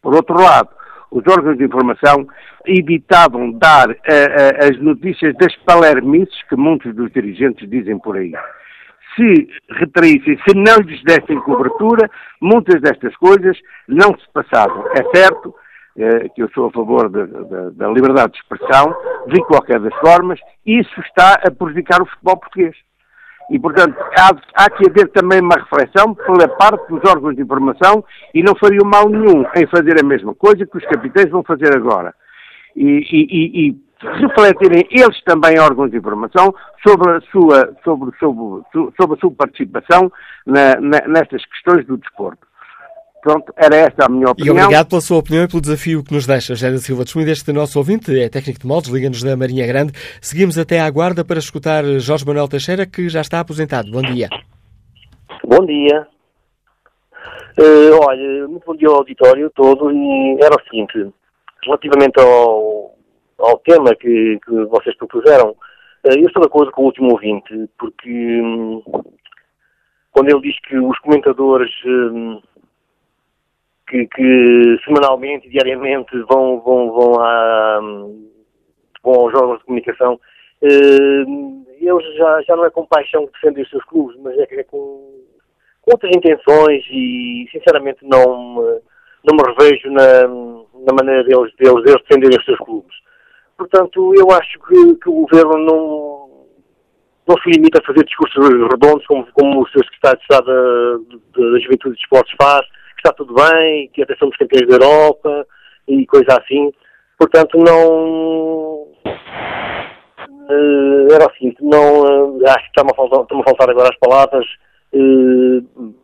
Por outro lado, os órgãos de informação evitavam dar uh, uh, as notícias das palermices que muitos dos dirigentes dizem por aí. Se retraíssem, se não lhes dessem cobertura, muitas destas coisas não se passavam. É certo uh, que eu sou a favor de, de, da liberdade de expressão, de qualquer das formas, isso está a prejudicar o futebol português. E, portanto, há, há que haver também uma reflexão pela parte dos órgãos de informação e não faria mal nenhum em fazer a mesma coisa que os capitães vão fazer agora. E, e, e, refletirem eles também, órgãos de informação, sobre a sua, sobre, sobre, sobre a sua participação na, na, nestas questões do desporto. Pronto, era esta a minha opinião. E obrigado pela sua opinião e pelo desafio que nos deixa. Géra Silva de Schmidt, este nosso ouvinte, é técnico de moldes, liga-nos da Marinha Grande. Seguimos até à guarda para escutar Jorge Manuel Teixeira, que já está aposentado. Bom dia. Bom dia. Uh, olha, muito bom dia ao auditório todo e era o seguinte, relativamente ao, ao tema que, que vocês propuseram, uh, eu estou de acordo com o último ouvinte, porque um, quando ele diz que os comentadores um, que, que, semanalmente diariamente vão, vão, vão, a, vão aos órgãos de comunicação, uh, eles já, já não é com paixão que defendem os seus clubes, mas é, é com, com, outras intenções e sinceramente não, não me revejo na, na maneira deles, deles, deles defenderem os seus clubes. Portanto, eu acho que, que o governo não, não se limita a fazer discursos redondos como, como o Sr. Secretário de Estado da, da Juventude e Esportes faz, está tudo bem, que até somos campeões da Europa e coisa assim. Portanto, não. Uh, era o seguinte, não. Uh, acho que está-me a, faltar, está a faltar agora as palavras. Uh,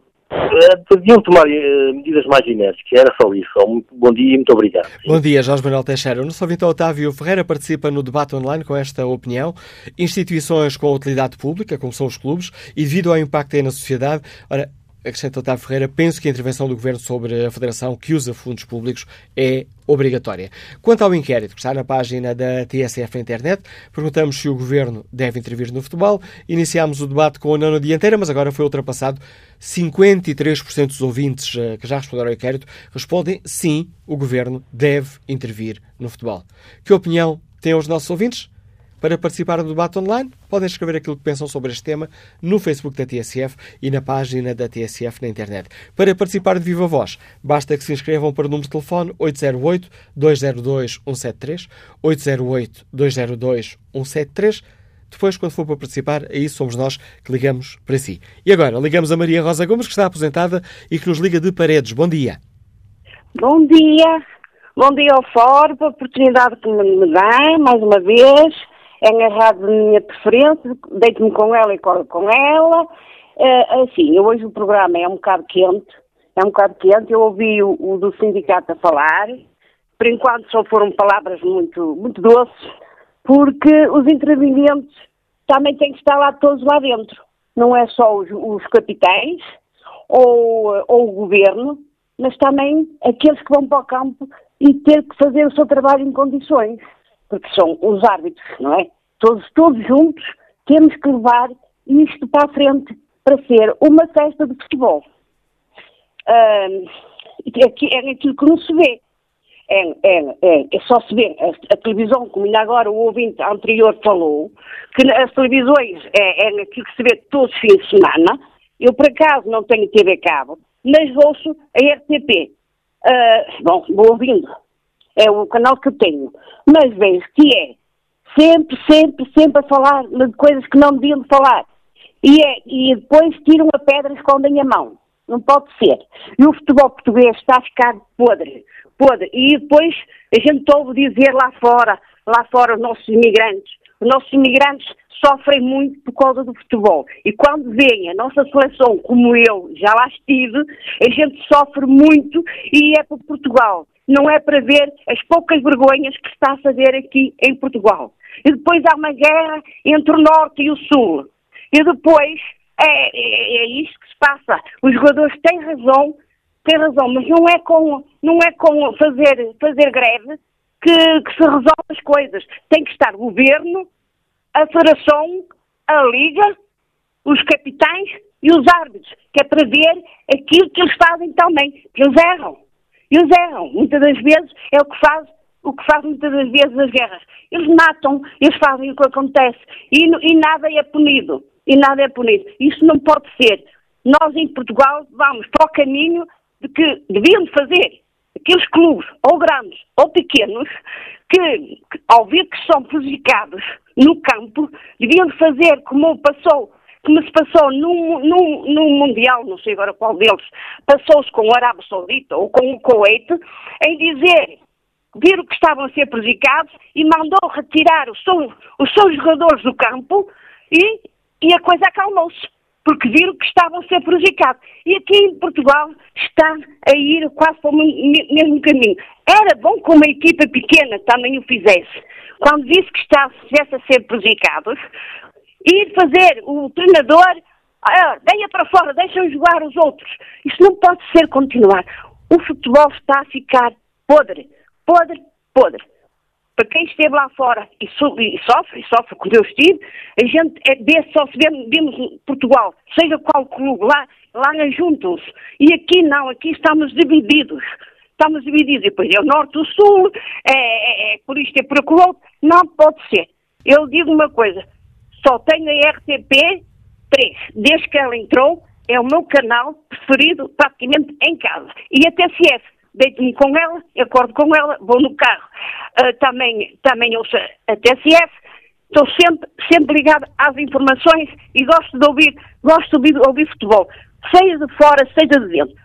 deviam tomar medidas mais enérgicas, era só isso. Bom dia e muito obrigado. Bom dia, Jorge Manuel Teixeira. O nosso ouvinte Otávio Ferreira participa no debate online com esta opinião. Instituições com utilidade pública, como são os clubes, e devido ao impacto aí na sociedade, ora, acrescenta Otávio Ferreira, penso que a intervenção do Governo sobre a Federação que usa fundos públicos é obrigatória. Quanto ao inquérito que está na página da TSF na internet, perguntamos se o Governo deve intervir no futebol. Iniciámos o debate com a nona dianteira, mas agora foi ultrapassado. 53% dos ouvintes eh, que já responderam ao inquérito respondem sim, o Governo deve intervir no futebol. Que opinião têm os nossos ouvintes? Para participar do debate online, podem escrever aquilo que pensam sobre este tema no Facebook da TSF e na página da TSF na internet. Para participar de viva voz, basta que se inscrevam para o número de telefone 808-202-173, 808-202-173. Depois, quando for para participar, aí somos nós que ligamos para si. E agora, ligamos a Maria Rosa Gomes, que está aposentada e que nos liga de Paredes. Bom dia. Bom dia. Bom dia ao Fórum, a oportunidade que me dá, mais uma vez é de minha preferência, deito-me com ela e corro com ela. Uh, assim, hoje o programa é um bocado quente, é um bocado quente. Eu ouvi o, o, do sindicato a falar, por enquanto só foram palavras muito, muito doces, porque os intervenientes também têm que estar lá todos lá dentro. Não é só os, os capitães ou, ou o governo, mas também aqueles que vão para o campo e ter que fazer o seu trabalho em condições porque são os árbitros, não é? Todos, todos juntos temos que levar isto para a frente para ser uma festa de futebol. Uh, é aquilo que não se vê. É, é, é, é só se vê a, a, televisão, como ainda agora o ouvinte anterior falou, que as televisões é, é aquilo que se vê todos os fins de semana. Eu, por acaso, não tenho TV cabo, mas ouço a RTP. Uh, ah, bom, vou ouvindo é o canal que eu tenho. Mas vejo que é sempre, sempre, sempre a falar de coisas que não deviam falar. E, é, e depois tiram a pedra e escondem a mão. Não pode ser. E o futebol português está a ficar podre. Podre. E depois a gente ouve dizer lá fora, lá fora os nossos imigrantes. Os nossos imigrantes sofrem muito por causa do futebol. E quando vem a nossa seleção, como eu já lá estive, a gente sofre muito e é por Portugal não é para ver as poucas vergonhas que está a fazer aqui em Portugal. E depois há uma guerra entre o Norte e o Sul. E depois é, é, é isto que se passa. Os jogadores têm razão, têm razão, mas não é com, não é com fazer, fazer greve que, que se resolve as coisas. Tem que estar o governo, a federação, a liga, os capitães e os árbitros, que é para ver aquilo que eles fazem também, que eles erram. Eles erram. Muitas das vezes é o que faz o que faz muitas das vezes as guerras. Eles matam, eles fazem o que acontece e, e nada é punido. E nada é punido. Isso não pode ser. Nós em Portugal vamos para o caminho de que deviam fazer aqueles clubes, ou grandes ou pequenos, que, que ao ver que são prejudicados no campo, deviam fazer como passou como se passou num, num Mundial, não sei agora qual deles, passou-se com o Arábia Saudita ou com o Kuwait, em dizer viram que estavam a ser prejudicados e mandou retirar os, seu, os seus jogadores do campo e, e a coisa acalmou-se, porque viram que estavam a ser prejudicados. E aqui em Portugal está a ir quase para o mesmo caminho. Era bom que uma equipa pequena também o fizesse. Quando disse que estava, estivesse a ser prejudicados, ir fazer o treinador, ah, venha para fora, deixem jogar os outros. Isso não pode ser continuar. O futebol está a ficar podre podre, podre. Para quem esteve lá fora e, so, sofre, e sofre quando eu estive, a gente é, vê, só se vê, vemos Portugal, seja qual clube, lá, lá juntam-se. E aqui não, aqui estamos divididos. Estamos divididos. E depois é o norte, o sul, é, é, é por isto, é por aquilo. Não pode ser. Eu digo uma coisa, só tenho a RTP 3. Desde que ela entrou, é o meu canal preferido praticamente em casa. E a TCF deito-me com ela, acordo com ela, vou no carro. Uh, também, também ouço a TSF, estou sempre, sempre ligada às informações e gosto de ouvir, gosto de ouvir, futebol, seja de fora, seja de dentro.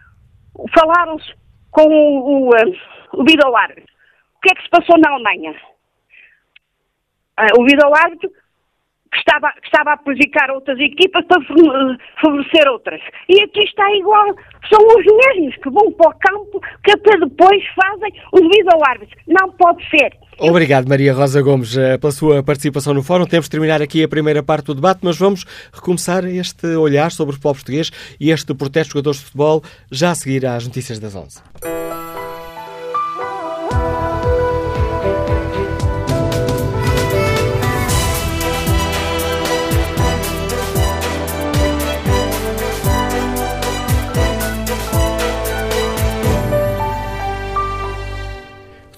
Falaram-se com o, o, uh, o árbitro. O que é que se passou na Alemanha? Uh, o vídeo árbitro que estava, que estava a prejudicar outras equipas para favorecer outras. E aqui está igual. São os mesmos que vão para o campo que até depois fazem o devido ao árbitro. Não pode ser. Obrigado, Maria Rosa Gomes, eh, pela sua participação no fórum. Temos de terminar aqui a primeira parte do debate, mas vamos recomeçar este olhar sobre o futebol português e este protesto de jogadores de futebol já a seguir às notícias das 11.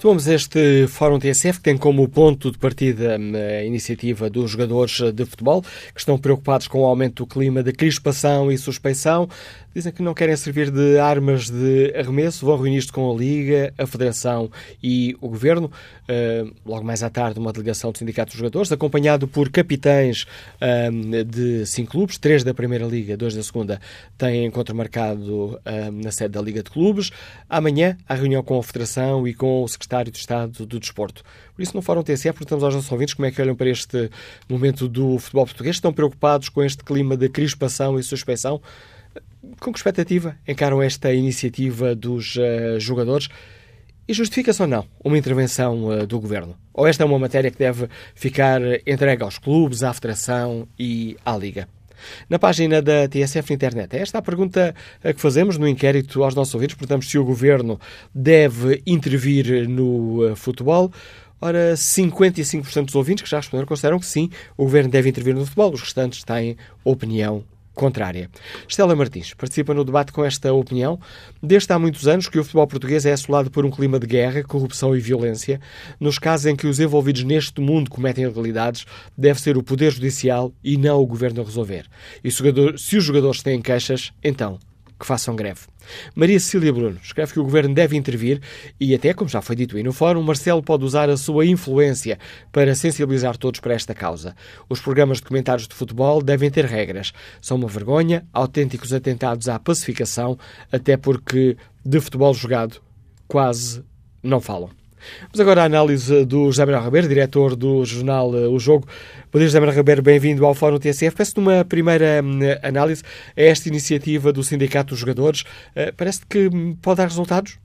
Retomamos este Fórum TSF que tem como ponto de partida hum, a iniciativa dos jogadores de futebol que estão preocupados com o aumento do clima de crispação e suspeição. Dizem que não querem servir de armas de arremesso, vão reunir-se com a Liga, a Federação e o Governo. Uh, logo mais à tarde, uma delegação do Sindicato dos Jogadores, acompanhado por capitães uh, de cinco clubes, três da Primeira Liga, dois da Segunda, têm encontro marcado uh, na sede da Liga de Clubes. Amanhã, a reunião com a Federação e com o Secretário de Estado do Desporto. Por isso, no Fórum TSF, perguntamos aos nossos ouvintes como é que olham para este momento do futebol português. Estão preocupados com este clima de crispação e suspeição? Com que expectativa encaram esta iniciativa dos uh, jogadores? E justifica-se ou não uma intervenção uh, do governo? Ou esta é uma matéria que deve ficar entregue aos clubes, à federação e à liga? Na página da TSF Internet, é esta a pergunta eh, que fazemos no inquérito aos nossos ouvintes. Portanto, se o governo deve intervir no futebol. Ora, 55% dos ouvintes que já responderam consideram que sim, o governo deve intervir no futebol. Os restantes têm opinião contrária. Estela Martins participa no debate com esta opinião. Desde há muitos anos que o futebol português é assolado por um clima de guerra, corrupção e violência. Nos casos em que os envolvidos neste mundo cometem ilegalidades, deve ser o Poder Judicial e não o Governo a resolver. E se os jogadores têm queixas, então que façam greve. Maria Cecília Bruno escreve que o governo deve intervir e, até como já foi dito aí no fórum, Marcelo pode usar a sua influência para sensibilizar todos para esta causa. Os programas de comentários de futebol devem ter regras. São uma vergonha, autênticos atentados à pacificação, até porque de futebol jogado quase não falam. Vamos agora à análise do José Manuel Ribeiro, diretor do jornal eh, O Jogo. Bom dia, José Manuel Ribeiro, bem-vindo ao Fórum TSF. Peço uma primeira hum, análise a esta iniciativa do Sindicato dos Jogadores. Eh, parece que pode dar resultados?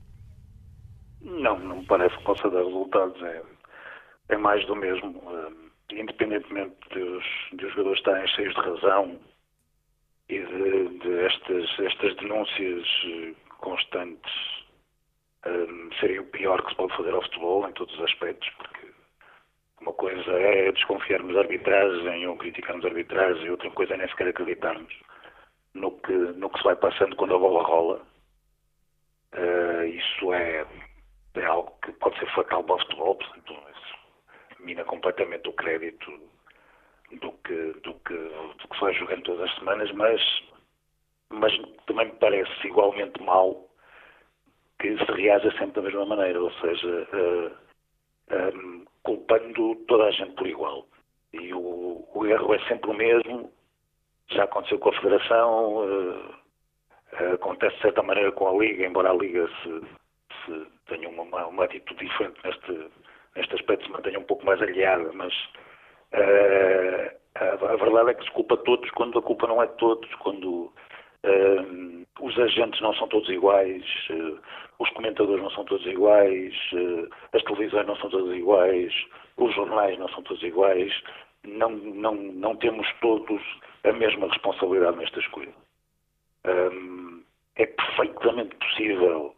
Não, não me parece que possa dar resultados. É, é mais do mesmo. Eh, independentemente dos, dos jogadores estarem cheios de razão e de, de estas, estas denúncias constantes seria o pior que se pode fazer ao futebol em todos os aspectos, porque uma coisa é desconfiarmos da arbitragem ou criticarmos arbitragem, outra coisa é nem sequer acreditarmos no que, no que se vai passando quando a bola rola. Uh, isso é, é algo que pode ser fatal para o futebol, portanto, isso mina completamente o crédito do que, do que, do que se vai jogando todas as semanas, mas, mas também me parece igualmente mal que se reaja sempre da mesma maneira, ou seja, uh, eh, um, eh, culpando toda a gente por igual. E o, o, erro é sempre o mesmo, já aconteceu com a Federação, uh, acontece de certa maneira com a Liga, embora a Liga se, se tenha uma, uma, atitude diferente neste, neste aspecto, se mantenha um pouco mais aliada, mas a, a, verdade é que se culpa todos quando a culpa não é de todos, quando Os agentes não são todos iguais, uh, os comentadores não são todos iguais, uh, as televisões não são todas iguais, os jornais não são todos iguais. Não, não, não temos todos a mesma responsabilidade nestas coisas. É perfeitamente possível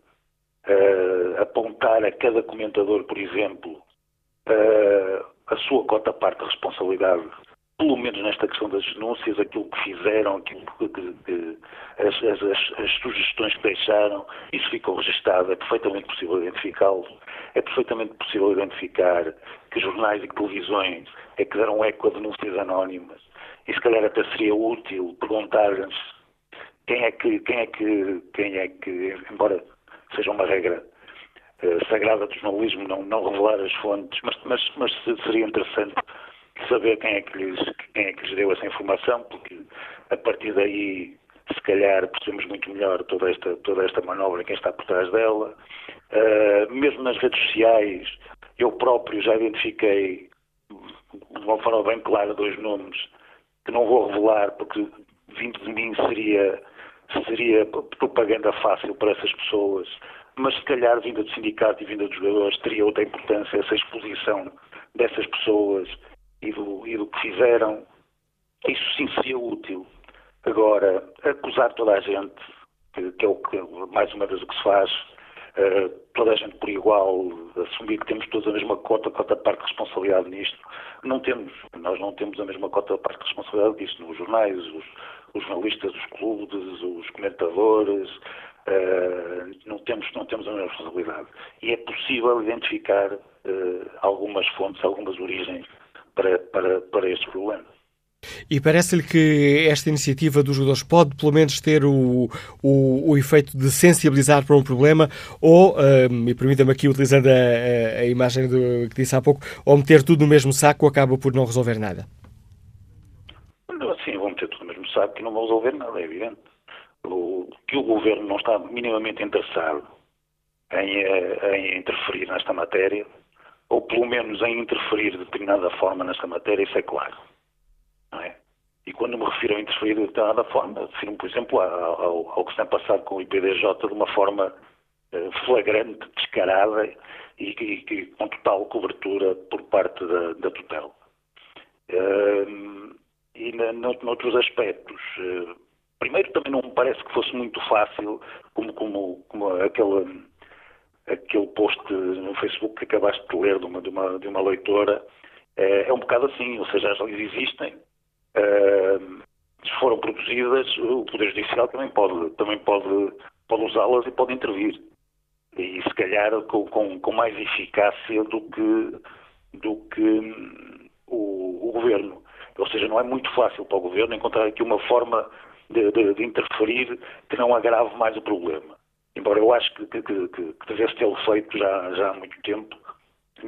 apontar a cada comentador, por exemplo, a sua cota parte de responsabilidade pelo menos nesta questão das denúncias, aquilo que fizeram, aquilo que, que, as, as, as, sugestões que deixaram, isso ficou registado, é perfeitamente possível identificá-lo, é perfeitamente possível identificar que jornais e que televisões é que deram eco a denúncias anónimas, e se calhar até seria útil perguntar-lhes quem é que, quem é que, quem é que, embora seja uma regra uh, sagrada do jornalismo, não, não revelar as fontes, mas, mas, mas seria interessante saber quem é, que lhes, quem é que lhes deu essa informação, porque a partir daí, se calhar, percebemos muito melhor toda esta, toda esta manobra, quem está por trás dela. Uh, mesmo nas redes sociais, eu próprio já identifiquei, de uma forma bem clara, dois nomes que não vou revelar, porque vindo de mim seria, seria propaganda fácil para essas pessoas, mas se calhar vinda do sindicato e vinda dos jogadores teria outra importância essa exposição dessas pessoas e do, e do que fizeram, isso sim seria útil. Agora, acusar toda a gente, que, que é o que, mais uma vez, o que se faz, uh, toda a gente por igual, assumir que temos todos a mesma cota, cota parte de responsabilidade nisto, não temos. Nós não temos a mesma cota de parte de responsabilidade disto nos jornais, os, os jornalistas, os clubes, os comentadores, uh, não, temos, não temos a mesma responsabilidade. E é possível identificar uh, algumas fontes, algumas origens para, para, para este problema. E parece-lhe que esta iniciativa dos jogadores pode, pelo menos, ter o, o, o efeito de sensibilizar para um problema, ou, um, e permita-me aqui, utilizando a, a imagem do, que disse há pouco, ou meter tudo no mesmo saco acaba por não resolver nada? Sim, vão meter tudo no mesmo saco e não vão resolver nada, é evidente. O, que o governo não está minimamente interessado em, eh, em interferir nesta matéria ou pelo menos em interferir de determinada forma nesta matéria, isso é claro. Não é? E quando me refiro a interferir de determinada forma, refiro-me, por exemplo, ao, ao, que está passado com o IPDJ de uma forma uh, flagrante, descarada e, e, e, com total cobertura por parte da, da tutela. Uh, e na, noutros aspectos, uh, primeiro também não me parece que fosse muito fácil, como, como, como aquela aquele post no Facebook que acabaste de ler de uma, de uma, de uma leitora, é, é um bocado assim, ou seja, as leis existem, é, se foram produzidas, o Poder Judicial também pode, também pode, pode usá-las e pode intervir. E se calhar com, com, com mais eficácia do que, do que hum, o, o, Governo. Ou seja, não é muito fácil para o Governo encontrar aqui uma forma de, de, de interferir que não agrave mais o problema embora eu acho que, que, que, que devesse tê-lo feito já, já há muito tempo,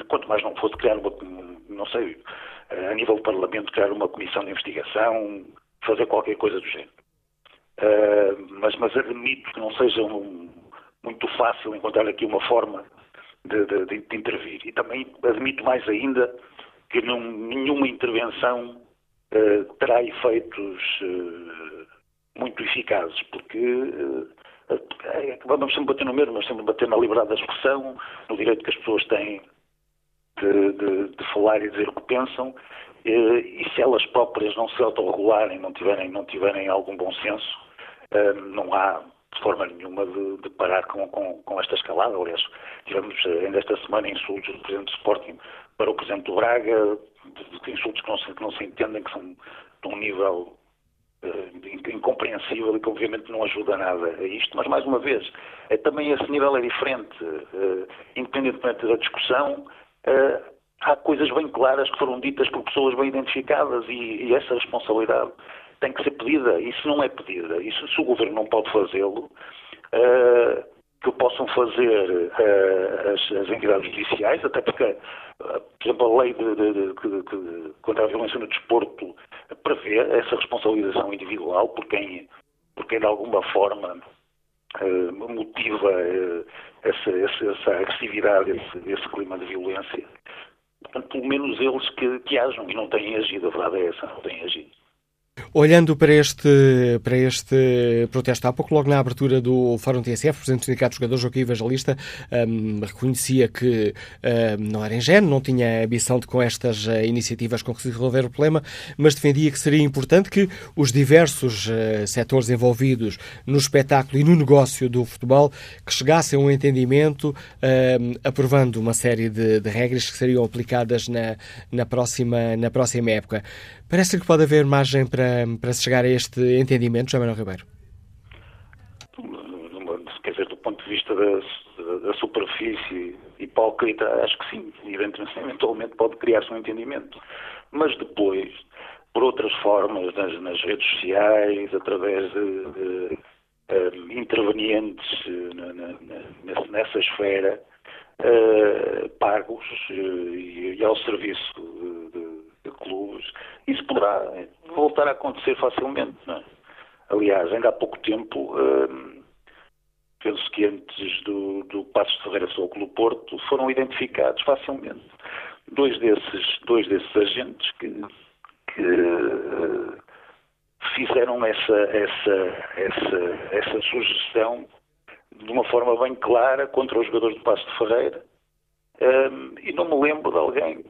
quanto mais não fosse criar uma, não sei, a nível do Parlamento, criar uma comissão de investigação, fazer qualquer coisa do género. Uh, mas, mas admito que não seja um, muito fácil encontrar aqui uma forma de, de, de, intervir. E também admito mais ainda que não, nenhuma intervenção uh, terá efeitos uh, muito eficazes, porque vamos sempre bater no mesmo, mas sempre bater na liberdade da expressão, no direito que as pessoas têm de, de, de falar e dizer o que pensam, e, se elas próprias não se autorregularem, não tiverem, não tiverem algum bom senso, hum, não há forma nenhuma de, de parar com, com, com, esta escalada. Aliás, tivemos ainda esta semana insultos do Presidente do Sporting para o Presidente do Braga, de, de insultos que não, se, que não se entendem, que são de um nível incompreensível e que obviamente não ajuda nada a isto, mas mais uma vez, é, também esse nível é diferente. Uh, independentemente da discussão, uh, há coisas bem claras que foram ditas por pessoas bem identificadas e, e essa responsabilidade tem que ser pedida. Se não é pedida, e se, o governo não pode fazê-lo, que possam fazer uh, as, as, entidades judiciais, até porque, uh, por exemplo, a lei de, de, de, de, contra a violência no desporto prevê essa responsabilização individual por quem, por quem de alguma forma uh, motiva essa, essa, essa, agressividade, esse, esse, clima de violência. Portanto, pelo menos eles que, que e não têm agido, a verdade é essa, não têm agido. Olhando para este, para este protesto, há pouco, logo na abertura do Fórum TSF, o Presidente do Sindicato de Jogadores, Joaquim Evangelista, um, reconhecia que um, não era ingênuo, não tinha ambição de com estas uh, iniciativas conseguir resolver o problema, mas defendia que seria importante que os diversos uh, setores envolvidos no espetáculo e no negócio do futebol que chegassem a um entendimento, um, aprovando uma série de, de, regras que seriam aplicadas na, na, próxima, na próxima época. Parece que pode haver margem para, para se chegar a este entendimento, João Manuel Ribeiro? Quer dizer, do ponto de vista da, da superfície hipócrita, acho que sim. Eventualmente pode criar-se um entendimento. Mas depois, por outras formas, nas, nas redes sociais, através de, de um, intervenientes na, na, nessa esfera, uh, pagos uh, e, e, ao serviço de de clubes, isso poderá voltar a acontecer facilmente. É? Aliás, ainda há pouco tempo, hum, penso que antes do, do Passos de Ferreira ao Clube Porto, foram identificados facilmente dois desses, dois desses agentes que, que uh, fizeram essa, essa, essa, essa sugestão de uma forma bem clara contra os jogadores do Passo de Ferreira. Um, e não me lembro de alguém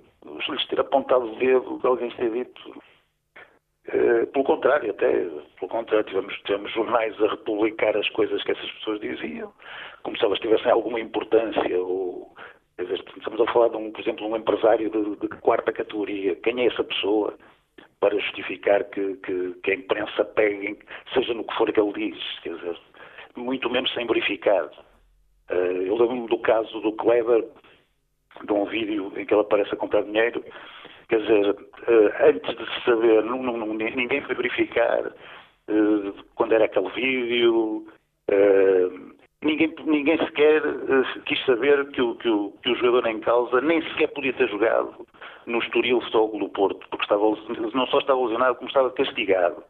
lhes ter apontado o dedo de alguém ter dito. Uh, pelo contrário, até, pelo contrário, tivemos, tivemos jornais a republicar as coisas que essas pessoas diziam, como se elas tivessem alguma importância, ou, estamos a falar, de um, por exemplo, um empresário de, de, quarta categoria, quem é essa pessoa para justificar que, que, que a imprensa pegue, seja no que for que ele diz, quer dizer, muito menos sem verificar. Uh, eu lembro-me do caso do Kleber, de um vídeo em que ele aparece a comprar dinheiro. Quer dizer, eh, antes de se saber, ninguém foi verificar uh, quando era aquele vídeo. Uh, ninguém, ninguém sequer quis saber que o, que, o, que o jogador em causa nem sequer podia ter jogado no Estoril Futebol do Porto, porque estava, não só estava lesionado, como estava castigado.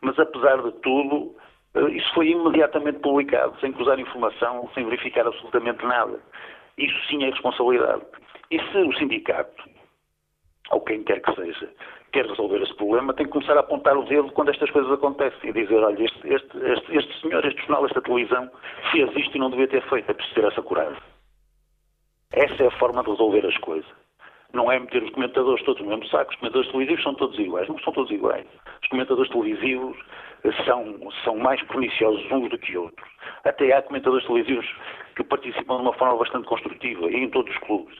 Mas apesar de tudo, isso foi imediatamente publicado, sem cruzar informação, sem verificar absolutamente nada. Isso sim é responsabilidade. E se o sindicato, ou quem quer que seja, quer resolver esse problema, tem que começar a apontar o dedo quando estas coisas acontecem e dizer, olha, este, este, este, este senhor, este jornal, esta televisão fez isto e não devia ter feito, é preciso ter essa coragem. Essa é a forma de resolver as coisas. Não é meter os comentadores todos no mesmo saco. Os comentadores televisivos são todos iguais. Não são todos iguais. Os comentadores televisivos são, são mais perniciosos uns do que outros. Até há comentadores televisivos que participam de uma forma bastante construtiva, e em todos os clubes.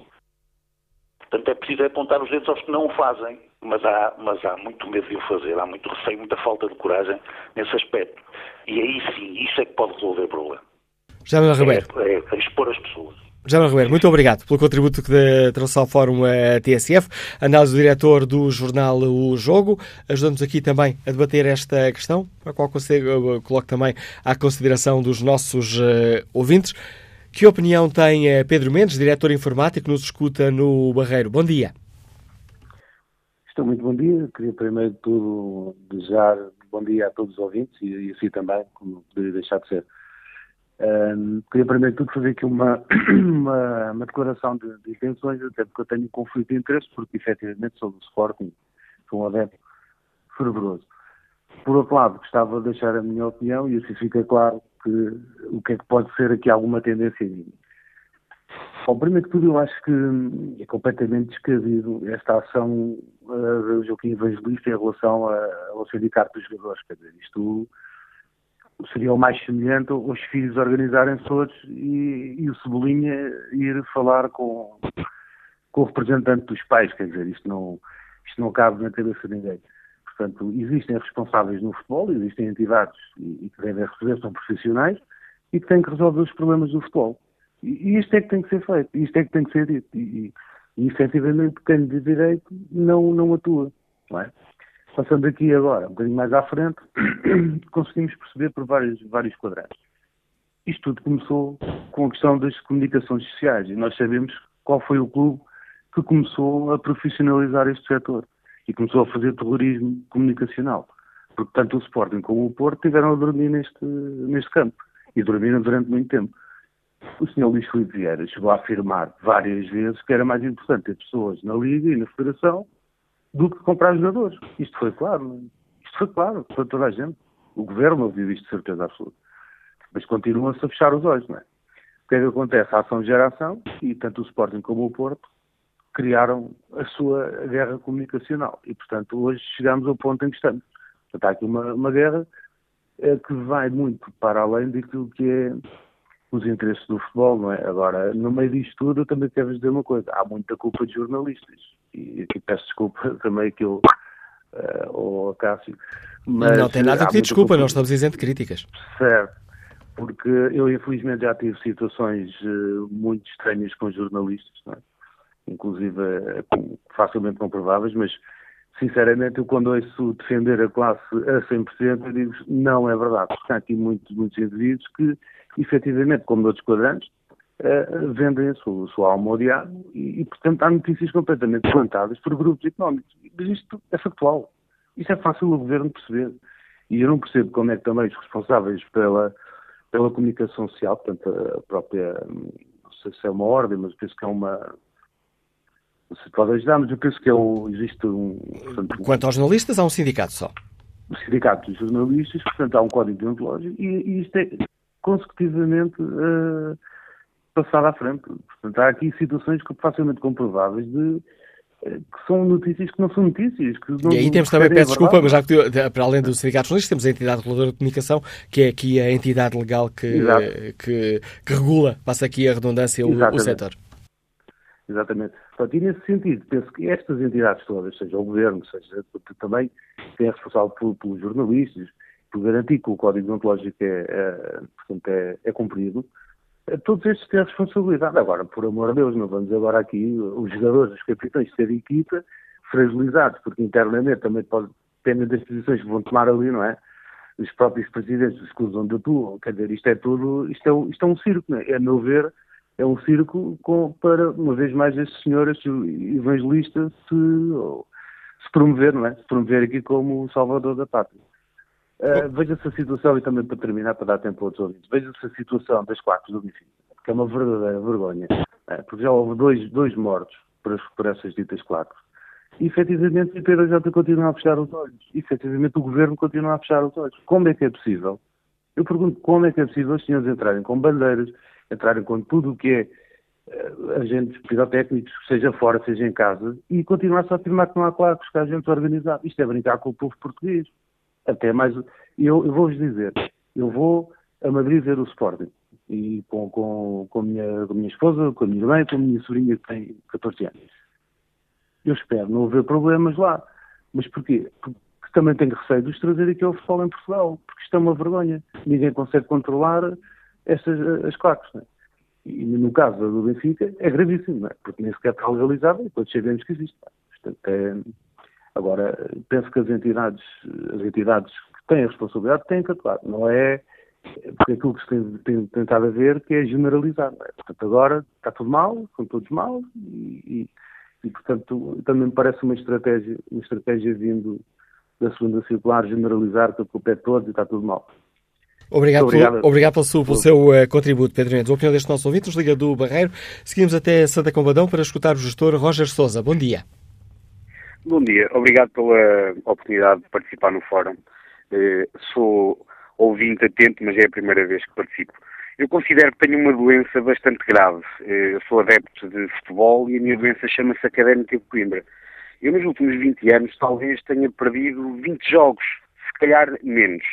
Portanto, é preciso apontar os dedos aos que não o fazem, mas há, mas há muito medo de o fazer, há muito receio, muita falta de coragem nesse aspecto. E aí sim, isso é que pode resolver o problema. Ribeiro. É, é, é expor as pessoas. José Ribeiro, muito obrigado pelo contributo que trouxe ao Fórum a TSF. Análise do diretor do jornal O Jogo, ajudando-nos aqui também a debater esta questão, a qual coloco também à consideração dos nossos uh, ouvintes. Que opinião tem Pedro Mendes, diretor informático, que nos escuta no Barreiro? Bom dia. Estou muito bom dia. Queria primeiro de tudo desejar bom dia a todos os ouvintes e, e assim também, como poderia deixar de ser. Um, queria primeiro tudo fazer aqui uma, uma, uma declaração de, de, intenções, até porque eu tenho um conflito de interesse, porque efetivamente sou do Sporting, sou um adepto fervoroso. Por outro lado, gostava de deixar a minha opinião e assim fica claro que, o que é que pode ser aqui alguma tendência minha. Bom, primeiro de tudo, eu acho que é completamente descabido esta ação uh, do Joaquim Evangelista em relação a, ao sindicato dos jogadores. Quer dizer, isto seria o mais semelhante os filhos organizarem-se todos e, e, o Cebolinha ir falar com, com o representante dos pais, quer dizer, isto não, isto não cabe na cabeça de ninguém. Portanto, existem responsáveis no futebol, existem entidades e, e que devem receber, são profissionais e que têm que resolver os problemas do futebol. E, e isto é que tem que ser feito, isto é que tem que ser dito. E, e, e efetivamente quem de direito não, não atua, não é? Passando aqui agora, um bocadinho mais à frente, conseguimos perceber por vários, vários quadrantes. isto tudo começou com a questão das comunicações sociais e nós sabemos qual foi o clube que começou a profissionalizar este setor e começou a fazer terrorismo comunicacional. Porque tanto o Sporting como o Porto tiveram a dormir neste, neste campo e dormiram durante muito tempo. O Sr. Luís Filipe Vieira chegou a afirmar várias vezes que era mais importante ter pessoas na Liga e na Federação do que comprar jogadores. Isto foi claro. Isto foi claro para toda a gente. O Governo ouviu isto de certeza absoluta. Mas continuam-se a fechar os olhos, não é? O que é que acontece? A ação de geração, e tanto o Sporting como o Porto criaram a sua guerra comunicacional. E, portanto, hoje chegamos ao ponto em que estamos. Portanto, há aqui uma, uma guerra é, que vai muito para além daquilo que é os interesses do futebol, não é? Agora, no meio disto tudo, eu também quero dizer uma coisa. Há muita culpa de jornalistas. E aqui peço desculpa também que eu, uh, ou Cássio. Mas não tem nada a pedir desculpa, nós estamos isento de críticas. Certo. Porque eu, infelizmente, já tive situações uh, muito estranhas com jornalistas, não é? inclusive uh, facilmente comprováveis, mas sinceramente, eu quando ouço defender a classe a 100%, eu digo não é verdade. Porque há aqui muitos, muitos indivíduos que, efetivamente, como outros quadrantes, uh, vendem a sua, a sua alma ao diabo e, e, portanto, há notícias completamente plantadas por grupos económicos. Mas isto é factual. Isso é fácil o governo perceber. E eu não percebo como é que também os responsáveis pela, pela comunicação social, portanto, a própria, não sei se é uma ordem, mas penso que é uma, se pode ajudar, mas eu penso que é o, existe um. Portanto, Quanto aos jornalistas, há um sindicato só. O sindicato dos jornalistas, portanto, há um código deontológico e, e isto é consecutivamente uh, passado à frente. Portanto, há aqui situações facilmente comprováveis de eh, que são notícias que não são notícias. Que não, e aí temos também, peço desculpa, mas já que para além dos sindicatos jornalistas, temos a entidade reguladora de comunicação, que é aqui a entidade legal que, que, que, regula, passa aqui a redundância, o, o setor. Exatamente. Portanto, e nesse sentido, penso que estas entidades todas, seja o Governo, seja também quem é responsável pelos jornalistas, por garantir que o Código Deontológico é, é, portanto, é, é cumprido, é, todos estes têm a responsabilidade. Agora, por amor de Deus, não vamos agora aqui os jogadores, os capitães terem equipa fragilizados, porque internamente também pode, dependem das posições que vão tomar ali, não é? Os próprios presidentes dos clubes onde atuam, quer dizer, isto é tudo, isto é, isto é um circo, não é? A meu ver, é um circo com, para, uma vez mais, as senhoras evangelistas se, se promover, não é? Se promover aqui como o salvador da pátria. Uh, veja-se a situação, e também para terminar, para dar tempo a outros ouvintes, veja-se a situação das quatro do Benfica, que é uma verdadeira vergonha, é? porque já houve dois, dois mortos por, por essas ditas quatro. E, efetivamente, o já continua a fechar os olhos. E, efetivamente, o governo continua a fechar os olhos. Como é que é possível? Eu pergunto como é que é possível os senhores entrarem com bandeiras, entrarem com tudo o que é uh, agentes pirotécnicos, seja fora, seja em casa, e continuar-se a afirmar que não há claques, que há gente organizada. Isto é brincar com o povo português. Até mais. Eu, eu vou-vos dizer, eu vou a Madrid ver o Sporting. E com, com, com, a minha, com a minha esposa, com a minha mãe, com a minha sobrinha que tem 14 anos. Eu espero não haver problemas lá. Mas porquê? Porque também tenho receio de os trazer aqui ao futebol em Portugal, porque isto é uma vergonha. Ninguém consegue controlar estas, as claques. É? E no caso do Benfica é gravíssimo, é? porque nem sequer está legalizado e todos sabemos que existe. Portanto, é... Agora, penso que as entidades, as entidades que têm a responsabilidade têm que atuar. Não é porque aquilo que se tem, tem tentado a ver que é generalizar. É? Portanto, agora está tudo mal, são todos mal e, e, e, portanto, também me parece uma estratégia, uma estratégia vindo da segunda circular generalizar que a culpa é todos e está tudo mal. Obrigado, obrigado. Pelo, obrigado pelo, seu, pelo seu uh, contributo, Pedro Mendes. A opinião deste nosso ouvinte nos liga do Barreiro. Seguimos até Santa Combadão para escutar o gestor Roger Souza. Bom dia. Bom dia. Obrigado pela oportunidade de participar no fórum. Uh, sou ouvinte atento, mas é a primeira vez que participo. Eu considero que tenho uma doença bastante grave. Uh, eu sou adepto de futebol e a minha doença chama-se Académica de Coimbra. Eu, nos últimos 20 anos, talvez tenha perdido 20 jogos, se calhar menos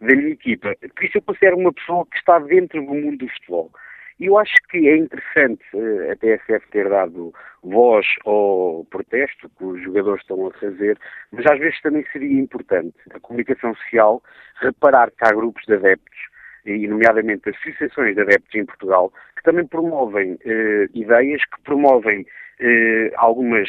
da minha equipa. Por isso eu considero uma pessoa que está dentro do mundo do futebol. E eu acho que é interessante uh, a TSF ter dado voz ao protesto que os jogadores estão a fazer, mas às vezes também seria importante a comunicação social reparar que há grupos de adeptos, e nomeadamente associações de adeptos em Portugal, que também promovem uh, ideias, que promovem uh, algumas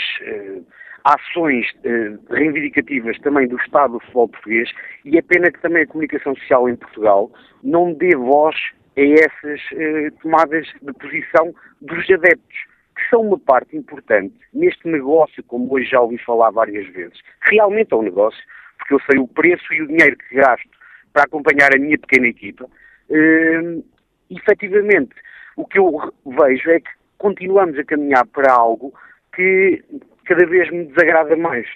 ações eh, reivindicativas também do Estado do futebol português e é pena que também a comunicação social em Portugal não dê voz a essas eh, tomadas de posição dos adeptos, que são uma parte importante neste negócio, como hoje já ouvi falar várias vezes. Realmente é um negócio, porque eu sei o preço e o dinheiro que gasto para acompanhar a minha pequena equipa. Uh, efetivamente, o que eu vejo é que continuamos a caminhar para algo que cada vez me desagrada mais.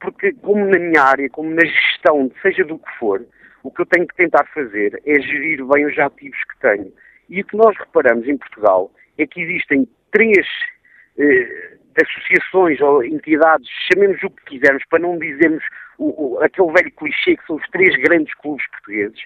Porque, como na minha área, como na gestão, seja do que for, o que eu tenho que tentar fazer é gerir bem os ativos que tenho. E o que nós reparamos em Portugal é que existem três eh, associações ou entidades, chamemos o que quisermos, para não dizermos o, o, aquele velho clichê que são os três grandes clubes portugueses,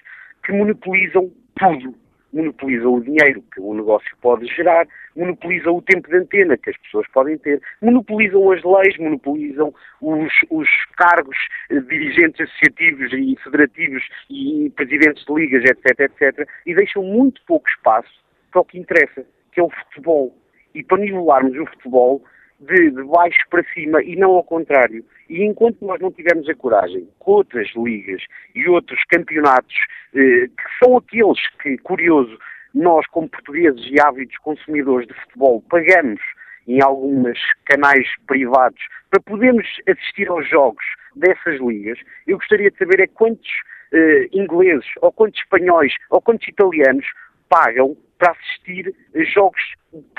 que monopolizam tudo monopoliza o dinheiro que o negócio pode gerar, monopoliza o tempo de antena que as pessoas podem ter, monopolizam as leis, monopolizam os, os cargos eh, dirigentes associativos e federativos e presidentes de ligas, etc, etc, e deixam muito pouco espaço para o que interessa, que é o futebol. E para nivelarmos o futebol, de, de, baixo para cima e não ao contrário. E enquanto nós não tivermos a coragem com outras ligas e outros campeonatos, eh, que são aqueles que, curioso, nós como portugueses e ávidos consumidores de futebol pagamos em alguns canais privados para podermos assistir aos jogos dessas ligas, eu gostaria de saber é quantos eh, ingleses, ou quantos espanhóis, ou quantos italianos pagam para assistir a jogos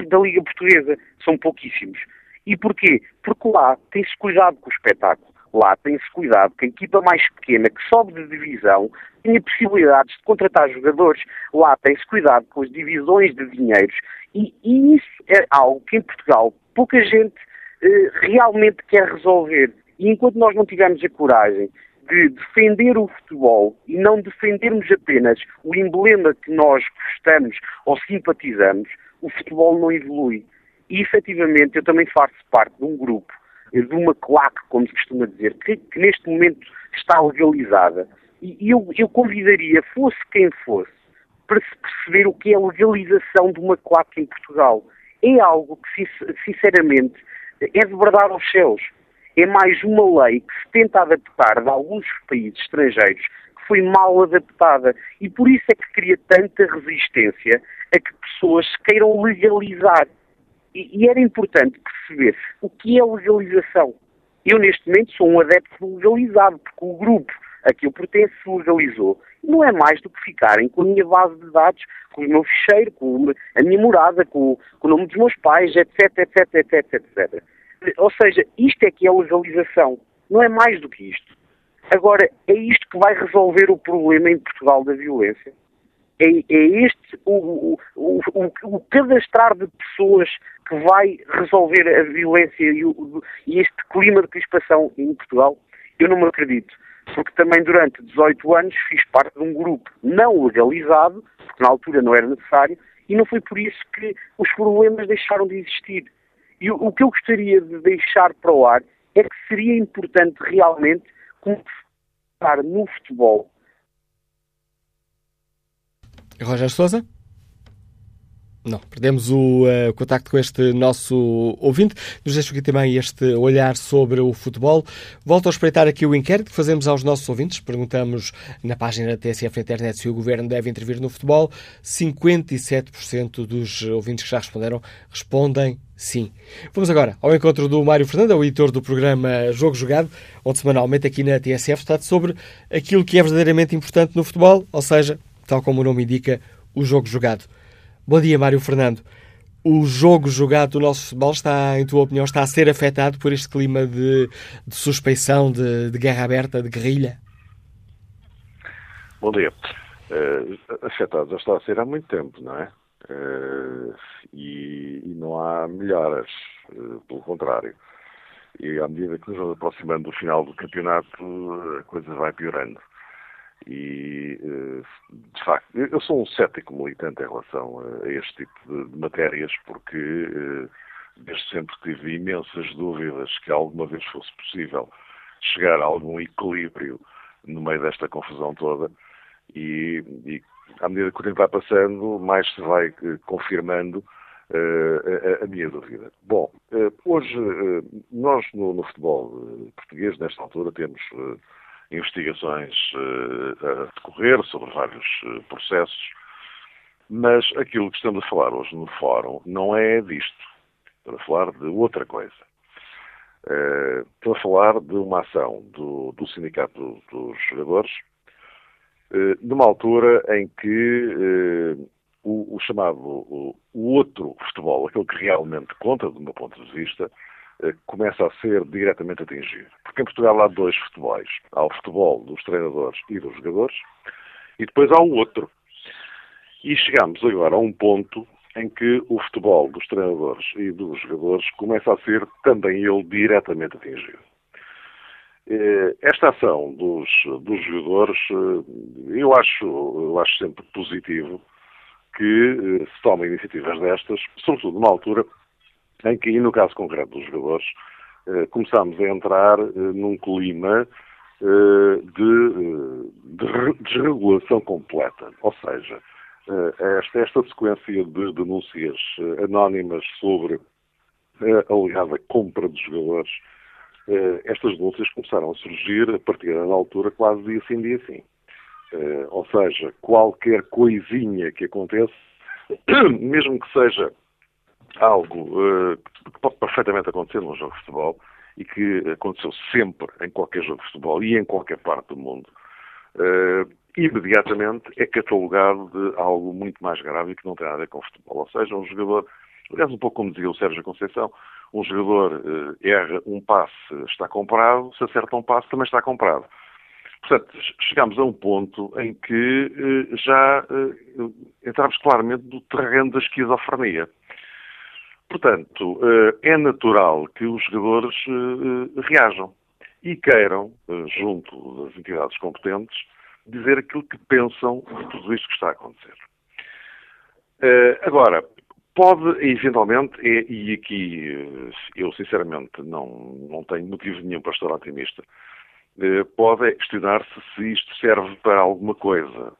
da Liga Portuguesa. São pouquíssimos. E porquê? Porque lá tem-se cuidado com o espetáculo. Lá tem-se cuidado que a equipa mais pequena, que sobe de divisão, tenha possibilidades de contratar jogadores. Lá tem-se cuidado com as divisões de dinheiros. E, e, isso é algo que em Portugal pouca gente eh, realmente quer resolver. E enquanto nós não tivermos a coragem de defender o futebol e não defendermos apenas o emblema que nós gostamos ou simpatizamos, o futebol não evolui. E efetivamente eu também faço parte de um grupo, de uma claque, como se costuma dizer, que, que neste momento está legalizada. E eu, eu convidaria, fosse quem fosse, para se perceber o que é a legalização de uma claque em Portugal. É algo que, sinceramente, é de verdade aos céus. É mais uma lei que se tenta adaptar de alguns países estrangeiros que foi mal adaptada. E por isso é que cria tanta resistência a que pessoas queiram legalizar e, e era importante perceber o que é legalização. Eu, neste momento, sou um adepto legalizado, porque o grupo a que eu pertenço se legalizou. Não é mais do que ficarem com a minha base de dados, com o meu ficheiro, com a minha morada, com, com o nome dos meus pais, etc, etc, etc, etc. Ou seja, isto é que é legalização. Não é mais do que isto. Agora, é isto que vai resolver o problema em Portugal da violência? É, é este o, o, o, o, cadastrar de pessoas que vai resolver a violência e, e este clima de crispação em Portugal? Eu não me acredito porque também durante 18 anos fiz parte de um grupo não legalizado, porque na altura não era necessário, e não foi por isso que os problemas deixaram de existir. E o, o que eu gostaria de deixar para o ar é que seria importante realmente começar no futebol Roger Souza? Não, perdemos o uh, contacto com este nosso ouvinte. Nos deixa aqui também este olhar sobre o futebol. Volto a espreitar aqui o inquérito que fazemos aos nossos ouvintes. Perguntamos na página da TSF na internet se o governo deve intervir no futebol. 57% dos ouvintes que já responderam respondem sim. Vamos agora ao encontro do Mário Fernando, o editor do programa Jogo Jogado, onde semanalmente aqui na TSF está sobre aquilo que é verdadeiramente importante no futebol, ou seja, tal como o nome indica, o jogo jogado. Bom dia, Mário Fernando. O jogo jogado do nosso futebol está, em tua opinião, está a ser afetado por este clima de, de suspeição, de, de, guerra aberta, de guerrilha? Bom dia. Uh, afetado já está a ser há muito tempo, não é? Uh, e, e, não há melhoras, uh, pelo contrário. E à medida que nos vamos aproximando do final do campeonato, a coisa vai piorando. E, eh, de facto, eu sou um cético militante em relação a este tipo de matérias, porque eh, desde sempre tive imensas dúvidas que alguma vez fosse possível chegar a algum equilíbrio no meio desta confusão toda. E, e à medida que o tempo vai passando, mais se vai eh, confirmando a, minha dúvida. Bom, hoje nós no, no futebol português, nesta altura, temos investigações uh, a decorrer sobre vários uh, processos Mas aquilo que estamos a falar hoje no fórum não é disto. Estamos a falar de outra coisa. Uh, estou a falar de uma ação do, do Sindicato dos Jogadores, numa altura em que o, o, chamado o, outro futebol, aquele que realmente conta, do meu ponto de vista, começa a ser diretamente atingido. Porque em Portugal há dois futebols. Há o futebol dos treinadores e dos jogadores, e depois há o outro. E chegamos agora a um ponto em que o futebol dos treinadores e dos jogadores começa a ser também ele diretamente atingido. Eh, esta ação dos, dos jogadores, eh, eu acho, eu acho sempre positivo que eh, se tomem iniciativas destas, sobretudo numa altura em que, no caso concreto dos jogadores, começamos a entrar num clima de, de desregulação completa. Ou seja, eh, esta, esta sequência de denúncias eh, anónimas sobre a alegada compra de jogadores, eh, estas denúncias começaram a surgir a partir da altura quase dia sim, dia sim. Ou seja, qualquer coisinha que aconteça, mesmo que seja algo que pode perfeitamente acontecer num jogo de futebol e que aconteceu sempre em qualquer jogo de futebol e em qualquer parte do mundo, imediatamente é catalogado de algo muito mais grave e que não tem nada a ver com futebol. Ou seja, um jogador, aliás, um pouco como dizia o Sérgio Conceição, um jogador eh, erra um passe, está comprado, se acerta um passe, também está comprado. Portanto, chegamos a um ponto em que eh, já eh, entramos claramente no terreno da esquizofrenia. Portanto, eh, é natural que os jogadores eh, reajam e queiram, eh, junto das entidades competentes, dizer aquilo que pensam de tudo isto que está a acontecer. Agora, pode, eventualmente, e, aqui eu sinceramente não, não tenho motivo nenhum para estar otimista, pode questionar-se se isto serve para alguma coisa.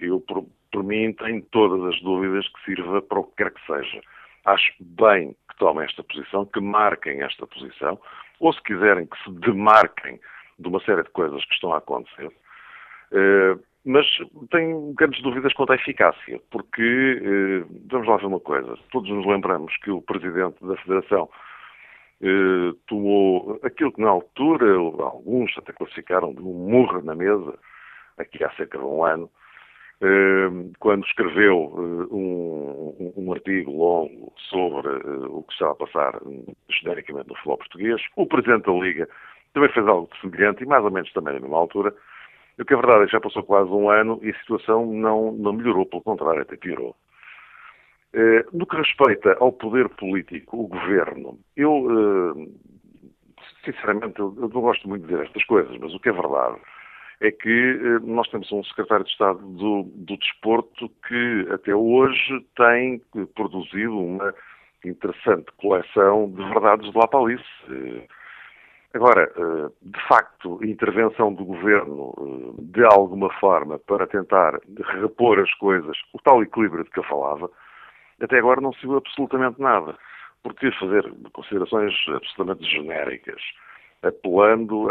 eu, por, por mim, tenho todas as dúvidas que sirva para o que quer que seja. Acho bem que tomem esta posição, que marquem esta posição, ou se quiserem que se demarquem de uma série de coisas que estão a acontecer. Eh, mas tenho grandes dúvidas quanto à eficácia, porque, eh, vamos lá ver uma coisa, todos nos lembramos que o Presidente da Federação eh, tomou aquilo que na altura, alguns até classificaram de um murro na mesa, aqui há cerca de um ano, quando escreveu um, um, artigo longo sobre o que estava a passar genericamente no futebol português. O Presidente da Liga também fez algo semelhante e mais ou menos também na mesma altura. O que é verdade é que já passou quase um ano e a situação não, não melhorou, pelo contrário, até piorou. Eh, no que respeita ao poder político, o governo, eu, eh, sinceramente, eu não gosto muito de dizer estas coisas, mas o que é verdade é que eh, nós temos um secretário de Estado do, do Desporto que até hoje tem produzido uma interessante coleção de verdades de lá para Alice. Agora, eh, de facto, a intervenção do governo, eh, de alguma forma, para tentar repor as coisas, o tal equilíbrio de que eu falava, até agora não se viu absolutamente nada. Porque fazer considerações absolutamente genéricas, apelando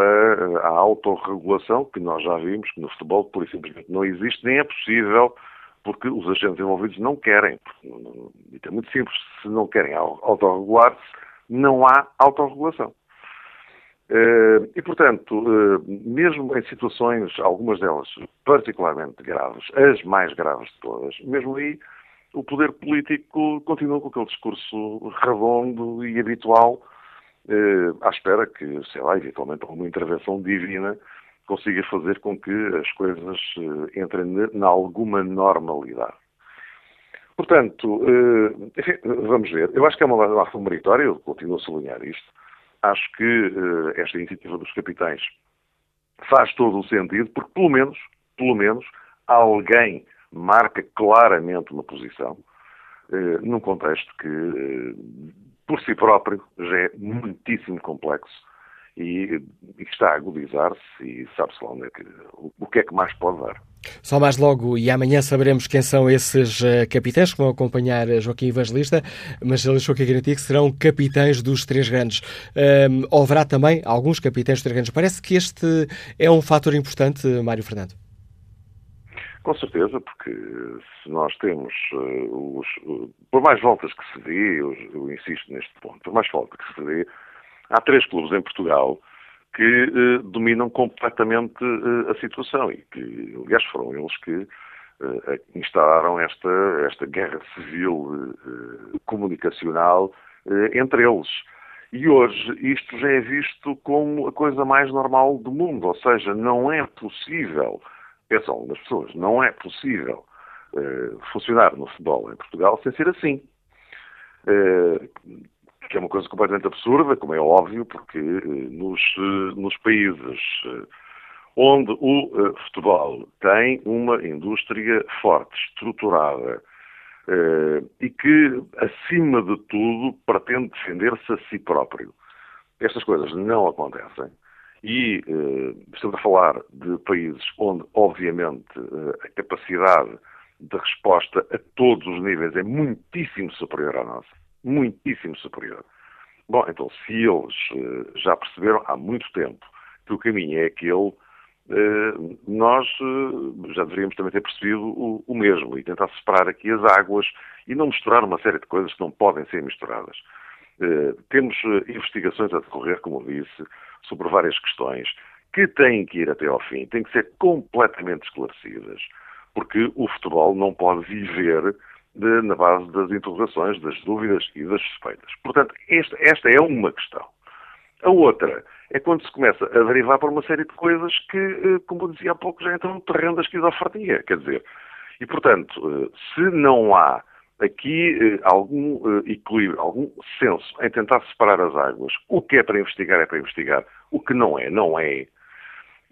à autorregulação, que nós já vimos que no futebol, por simplesmente, não existe, nem é possível, porque os agentes envolvidos não querem. E é muito simples, se não querem autorregular-se, não há autorregulação. Eh, e, portanto, eh, mesmo em situações, algumas delas particularmente graves, as mais graves de todas, mesmo aí o poder político continua com aquele discurso redondo e habitual, eh, à espera que, sei lá, eventualmente alguma intervenção divina consiga fazer com que as coisas entrem na alguma normalidade. Portanto, enfim, vamos ver. Eu acho que é uma ação meritória, eu continuo a sublinhar isto acho que uh, esta iniciativa dos capitães faz todo o sentido, porque pelo menos, pelo menos, alguém marca claramente uma posição, uh, num contexto que, uh, por si próprio, já é muitíssimo complexo e, e está a agudizar-se e sabe-se lá onde é que, o, o que é que mais pode dar. Só mais logo e amanhã saberemos quem são esses uh, capitães que vão acompanhar Joaquim Evangelista, mas ele deixou que garantir que serão capitães dos três grandes. Um, haverá também alguns capitães dos três grandes. Parece que este é um fator importante, Mário Fernando. Com certeza, porque se nós temos uh, os. Uh, por mais voltas que se dê, eu, eu, insisto neste ponto, por mais voltas que se dê, há três clubes em Portugal que uh, dominam completamente a situação e que, aliás, foram eles que instalaram esta, esta guerra civil comunicacional entre eles. E hoje isto já é visto como a coisa mais normal do mundo, ou seja, não é possível pensam algumas pessoas, não é possível uh, funcionar no futebol em Portugal sem ser assim. Uh, que é uma coisa completamente absurda, como é óbvio, porque uh, nos, nos países onde o futebol tem uma indústria forte, estruturada, e que, acima de tudo, pretende defender-se a si próprio. Estas coisas não acontecem. E eh, estamos a falar de países onde, obviamente, eh, a capacidade de resposta a todos os níveis é muitíssimo superior à nossa. Muitíssimo superior. Bom, então, se eles eh, já perceberam há muito tempo que o caminho é aquele, eh, nós já deveríamos também ter percebido o, mesmo e tentar separar aqui as águas e não misturar uma série de coisas que não podem ser misturadas. Eh, temos investigações a decorrer, como disse, sobre várias questões que têm que ir até ao fim, têm que ser completamente esclarecidas, porque o futebol não pode viver de, na base das interrogações, das dúvidas e das suspeitas. Portanto, esta, esta é uma questão. A outra é quando se começa a derivar para uma série de coisas que, eh, como dizia há pouco, já entram no terreno da esquizofrenia. Quer dizer, e portanto, eh, se não há aqui eh, algum eh, equilíbrio, algum senso em tentar separar as águas. O que é para investigar é para investigar, o que não é, não é.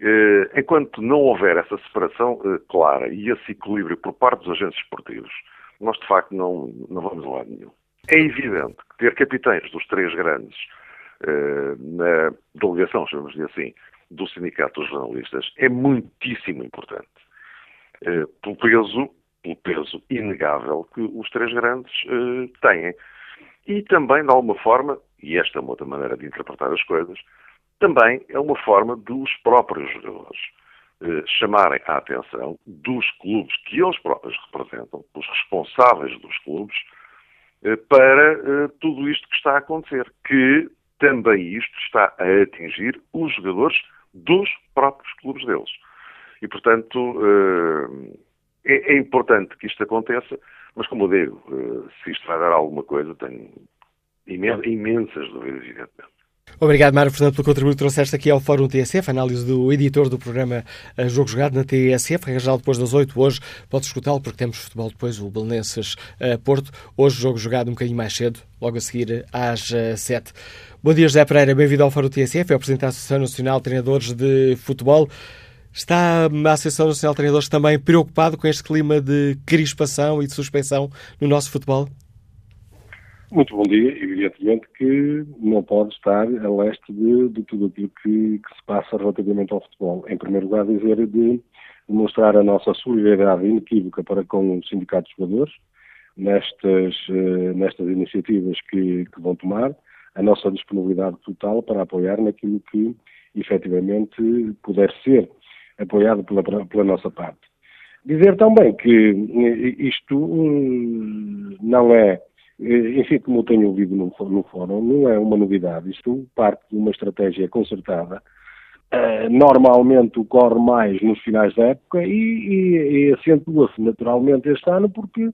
Eh, enquanto não houver essa separação clara e esse equilíbrio por parte dos agentes esportivos, nós de facto não, não vamos a lado nenhum. É evidente que ter capitães dos três grandes na delegação, chamamos-lhe assim, do Sindicato dos Jornalistas é muitíssimo importante. Pelo peso pelo peso inegável que os três grandes uh, têm. E também, de alguma forma, e esta é uma outra maneira de interpretar as coisas, também é uma forma dos próprios jogadores uh, chamarem a atenção dos clubes que eles próprios representam, dos responsáveis dos clubes, uh, para tudo isto que está a acontecer. Que também isto está a atingir os jogadores dos próprios clubes deles. E, portanto, é, é, importante que isto aconteça, mas como eu digo, eh, se isto vai dar alguma coisa, tenho imensas dúvidas, evidentemente. Obrigado, Mário Fernando, pelo contributo que trouxeste aqui ao Fórum TSF, análise do editor do programa eh, Jogo Jogado na TSF, registado depois das 8 hoje. Podes escutá-lo porque temos futebol depois, o Belenenses uh, Porto. Hoje, jogo jogado um bocadinho mais cedo, logo a seguir às uh, 7. Bom dia, José Pereira, bem-vindo ao Fórum TSF, é o Presidente da Associação Nacional de Treinadores de Futebol. Está a Associação Nacional de Treinadores também preocupado com este clima de crispação e de suspensão no nosso futebol? Muito bom dia. Evidentemente que não pode estar a leste de, de tudo aquilo que, que, se passa relativamente ao futebol. Em primeiro lugar, dizer de demonstrar a nossa solidariedade inequívoca para com o Sindicato de Jogadores nestas, eh, nestas iniciativas que, que vão tomar, a nossa disponibilidade total para apoiar naquilo que efetivamente puder ser apoiado pela, pela nossa parte. Dizer também que eh, isto hum, não é, eh, enfim, como eu tenho ouvido no, no fórum, não é uma novidade. Isto parte de uma estratégia concertada. Normalmente ocorre mais nos finais da época e, e, e acentua-se naturalmente este ano porque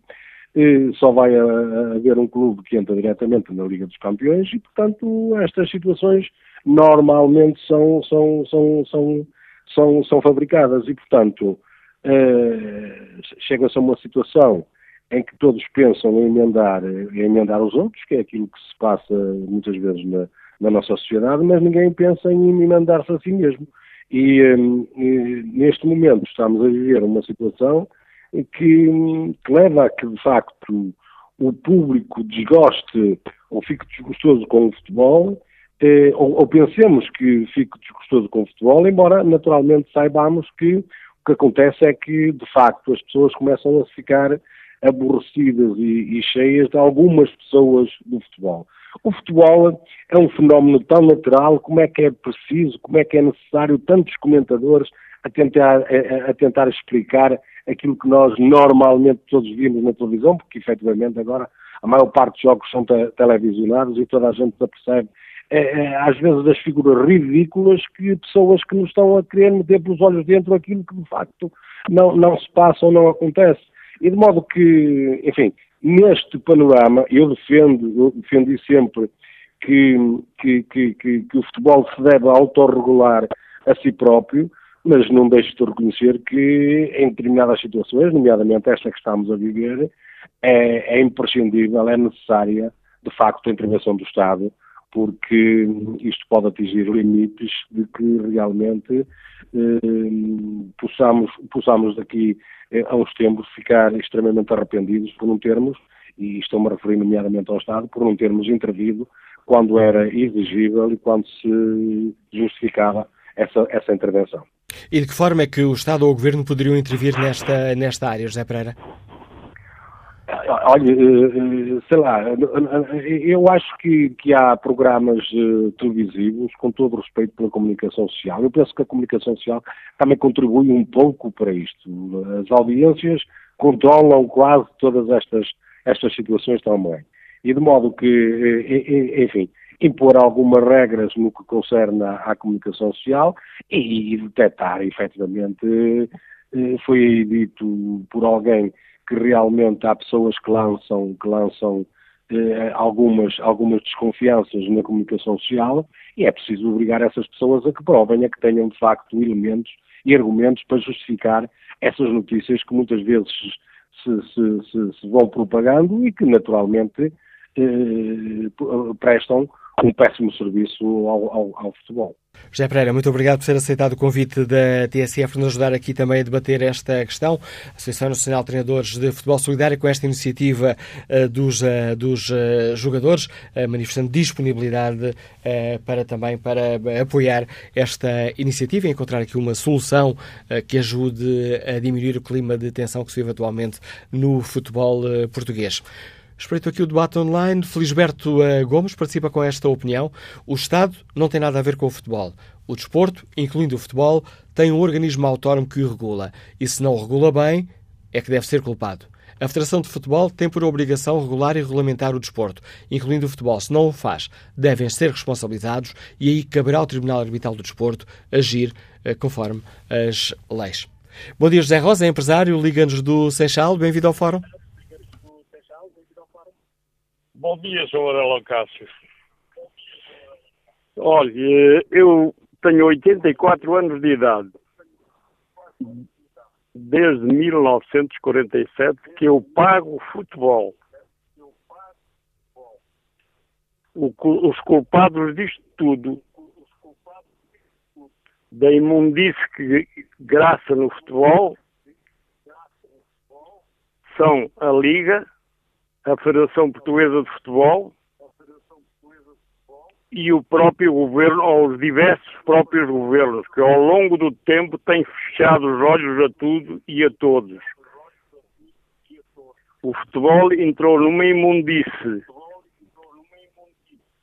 só vai haver um clube que entra diretamente na Liga dos Campeões e, portanto, estas situações normalmente são, são, são, são são, são fabricadas e, portanto, uh, chega-se a uma situação em que todos pensam em emendar, em emendar os outros, que é aquilo que se passa muitas vezes na, na nossa sociedade, mas ninguém pensa em emendar-se a si mesmo. E, um, e, neste momento estamos a viver uma situação que, que, leva a que, de facto, o público desgoste ou fique desgostoso com o futebol eh, ou, ou, pensemos que fico desgostoso com o futebol, embora naturalmente saibamos que o que acontece é que, de facto, as pessoas começam a ficar aborrecidas e, e cheias de algumas pessoas do futebol. O futebol é um fenómeno tão natural, como é que é preciso, como é que é necessário tantos comentadores a tentar, a, a tentar explicar aquilo que nós normalmente todos vimos na televisão, porque efetivamente agora a maior parte dos jogos são te televisionados e toda a gente se é, é, às vezes, das figuras ridículas que pessoas que nos estão a querer meter pelos olhos dentro aquilo que de facto não, não se passa ou não acontece. E de modo que, enfim, neste panorama, eu defendo, eu defendi sempre que, que, que, que, o futebol se deve autorregular a si próprio, mas não deixo de reconhecer que em determinadas situações, nomeadamente esta que estamos a viver, é, é imprescindível, é necessária, de facto, a intervenção do Estado, porque isto pode atingir limites de que realmente eh, possamos, possamos daqui eh, a uns tempos ficar extremamente arrependidos por não termos, e estou-me a referir nomeadamente ao Estado, por não termos intervido quando era exigível e quando se justificava essa, essa intervenção. E de que forma é que o Estado ou o Governo poderiam intervir nesta, nesta área, José Pereira? Olha, eh, eh, sei lá, eu acho que, que há programas eh, televisivos, com todo o respeito pela comunicação social. Eu penso que a comunicação social também contribui um pouco para isto. As audiências controlam quase todas estas, estas situações também. E de modo que, enfim, impor algumas regras no que concerne à comunicação social e, e detectar, efetivamente, foi dito por alguém que realmente há pessoas que lançam, que lançam eh, algumas, algumas desconfianças na comunicação social e é preciso obrigar essas pessoas a que provem, a que tenham de facto elementos e argumentos para justificar essas notícias que muitas vezes se, se, se, se vão propagando e que naturalmente eh, prestam um péssimo serviço ao, ao, ao, futebol. José Pereira, muito obrigado por ter aceitado o convite da TSF nos ajudar aqui também a debater esta questão. A Associação Nacional de Treinadores de Futebol Solidário, com esta iniciativa uh, dos, uh, dos uh, jogadores, manifestando disponibilidade para também para apoiar esta iniciativa e encontrar aqui uma solução que ajude a diminuir o clima de tensão que se vive atualmente no futebol português. Espreito aqui o debate online. Felisberto eh, Gomes participa com esta opinião. O Estado não tem nada a ver com o futebol. O desporto, incluindo o futebol, tem um organismo autónomo que o regula. E se não o regula bem, é que deve ser culpado. A Federação de Futebol tem por obrigação regular e regulamentar o desporto, incluindo o futebol. Se não o faz, devem ser responsabilizados e aí caberá ao Tribunal Arbitral do Desporto agir eh, conforme as leis. Bom dia, José Rosa, empresário, liga-nos do Seixal. Bem-vindo ao Fórum. Bom dia, Sr. Aurélio Cássio. Olha, eu tenho 84 anos de idade. Desde 1947 que eu pago futebol. Os culpados disto tudo, da imundice que graça no futebol, são a Liga, a Federação Portuguesa de Futebol e o próprio governo, ou os diversos próprios governos, que ao longo do tempo têm fechado os olhos a tudo e a todos. O futebol entrou numa imundice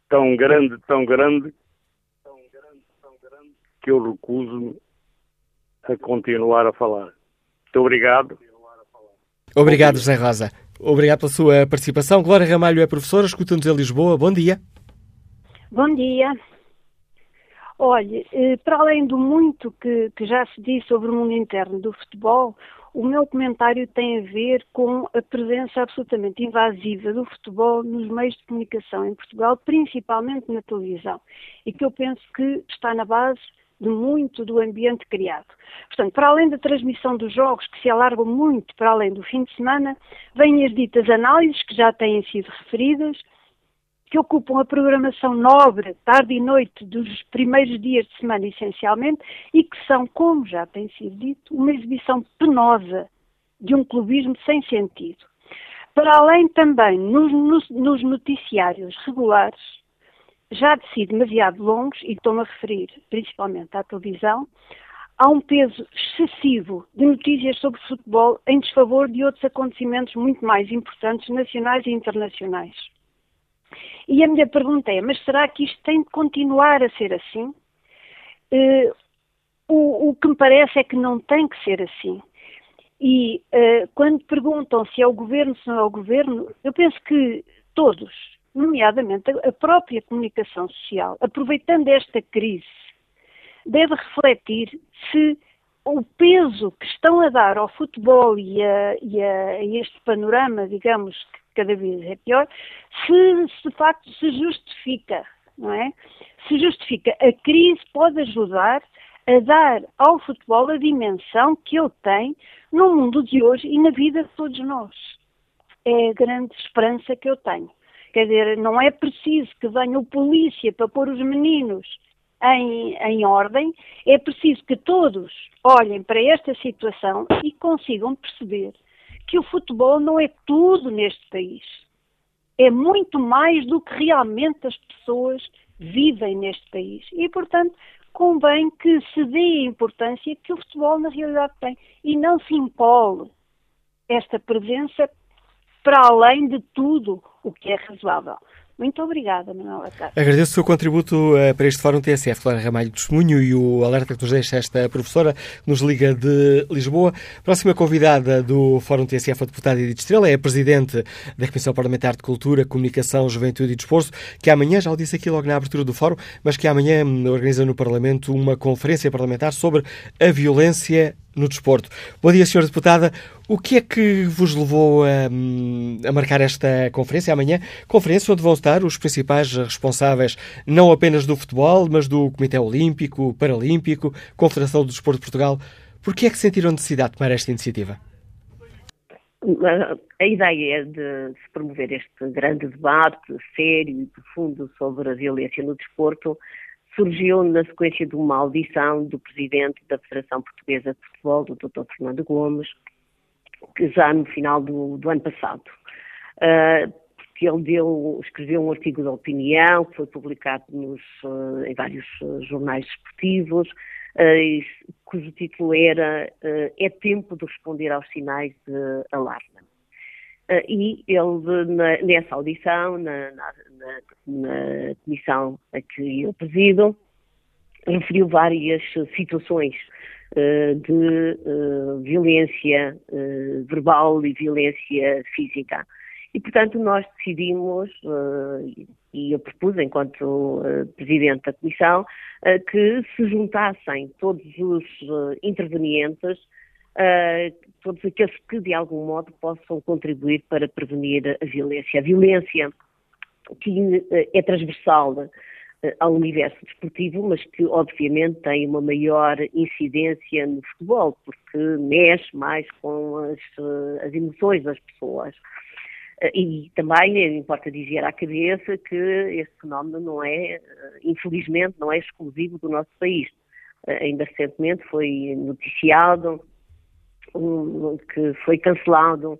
tão grande, tão grande, que eu recuso-me a continuar a falar. Muito obrigado. Obrigado, José Rosa. Obrigado pela sua participação. Glória Ramalho é professora, escuta-nos em Lisboa. Bom dia. Bom dia. Olhe, eh, para além do muito que, que, já se disse sobre o mundo interno do futebol, o meu comentário tem a ver com a presença absolutamente invasiva do futebol nos meios de comunicação em Portugal, principalmente na televisão, e que eu penso que está na base de muito do ambiente criado. Portanto, para além da transmissão dos jogos, que se alargam muito para além do fim de semana, vêm as ditas análises, que já têm sido referidas, que ocupam a programação nobre, tarde e noite, dos primeiros dias de semana, essencialmente, e que são, como já tem sido dito, uma exibição penosa de um clubismo sem sentido. Para além também, nos, nos noticiários regulares, já de si demasiado longos, e estou-me a referir principalmente à televisão, há um peso excessivo de notícias sobre futebol em desfavor de outros acontecimentos muito mais importantes, nacionais e internacionais. E a minha pergunta é: mas será que isto tem de continuar a ser assim? Uh, o, o que me parece é que não tem que ser assim. E uh, quando perguntam se é o governo, se não é o governo, eu penso que todos, nomeadamente a própria comunicação social, aproveitando esta crise, deve refletir se o peso que estão a dar ao futebol e a, e a, este panorama, digamos, que cada vez é pior, se, se de facto se justifica, não é? Se justifica. A crise pode ajudar a dar ao futebol a dimensão que ele tem no mundo de hoje e na vida de todos nós. É a grande esperança que eu tenho. Quer dizer, não é preciso que venha o polícia para pôr os meninos em, em ordem, é preciso que todos olhem para esta situação e consigam perceber que o futebol não é tudo neste país. É muito mais do que realmente as pessoas vivem neste país. E, portanto, convém que se dê a importância que o futebol na realidade tem e não se impole esta presença para além de tudo o que é razoável. Muito obrigada, Manuela Cássio. Agradeço o seu contributo uh, para este Fórum TSF, Clara Ramalho Testemunho e o alerta que nos deixa esta professora, nos liga de Lisboa. Próxima convidada do Fórum TSF, a deputada Edith Estrela, é a Presidente da Comissão Parlamentar de Cultura, Comunicação, Juventude e Desporto, que amanhã, já o disse aqui logo na abertura do Fórum, mas que amanhã organiza no Parlamento uma conferência parlamentar sobre a violência no desporto. Bom dia, Sra. Deputada. O que é que vos levou a, a, marcar esta conferência amanhã? Conferência onde vão estar os principais responsáveis não apenas do futebol, mas do Comitê Olímpico, Paralímpico, Confederação do Desporto de Portugal. Por que é que sentiram necessidade de tomar esta iniciativa? A ideia de se promover este grande debate sério e profundo sobre a violência no desporto surgiu na sequência de uma audição do presidente da Federação Portuguesa de Futebol, do Dr. Fernando Gomes, que já no final do, do ano passado. Uh, ele deu, escreveu um artigo de opinião que foi publicado nos, uh, em vários uh, jornais esportivos, cujo título era É tempo de responder aos sinais de alarme. e ele, nessa audição, na, na, na, na comissão a que eu presido, referiu várias situações uh, de uh, violência uh, verbal e violência física. E, portanto, nós decidimos, e eu propus, enquanto Presidente da Comissão, que se juntassem todos os intervenientes, todos aqueles que, de algum modo, possam contribuir para prevenir a violência. A violência que eh, é transversal eh, ao universo desportivo, mas que obviamente tem uma maior incidência no futebol, porque mexe mais com as, eh, as emoções das pessoas. E também importa dizer à cabeça que este fenómeno não é, infelizmente, não é exclusivo do nosso país. Ainda recentemente foi noticiado que foi cancelado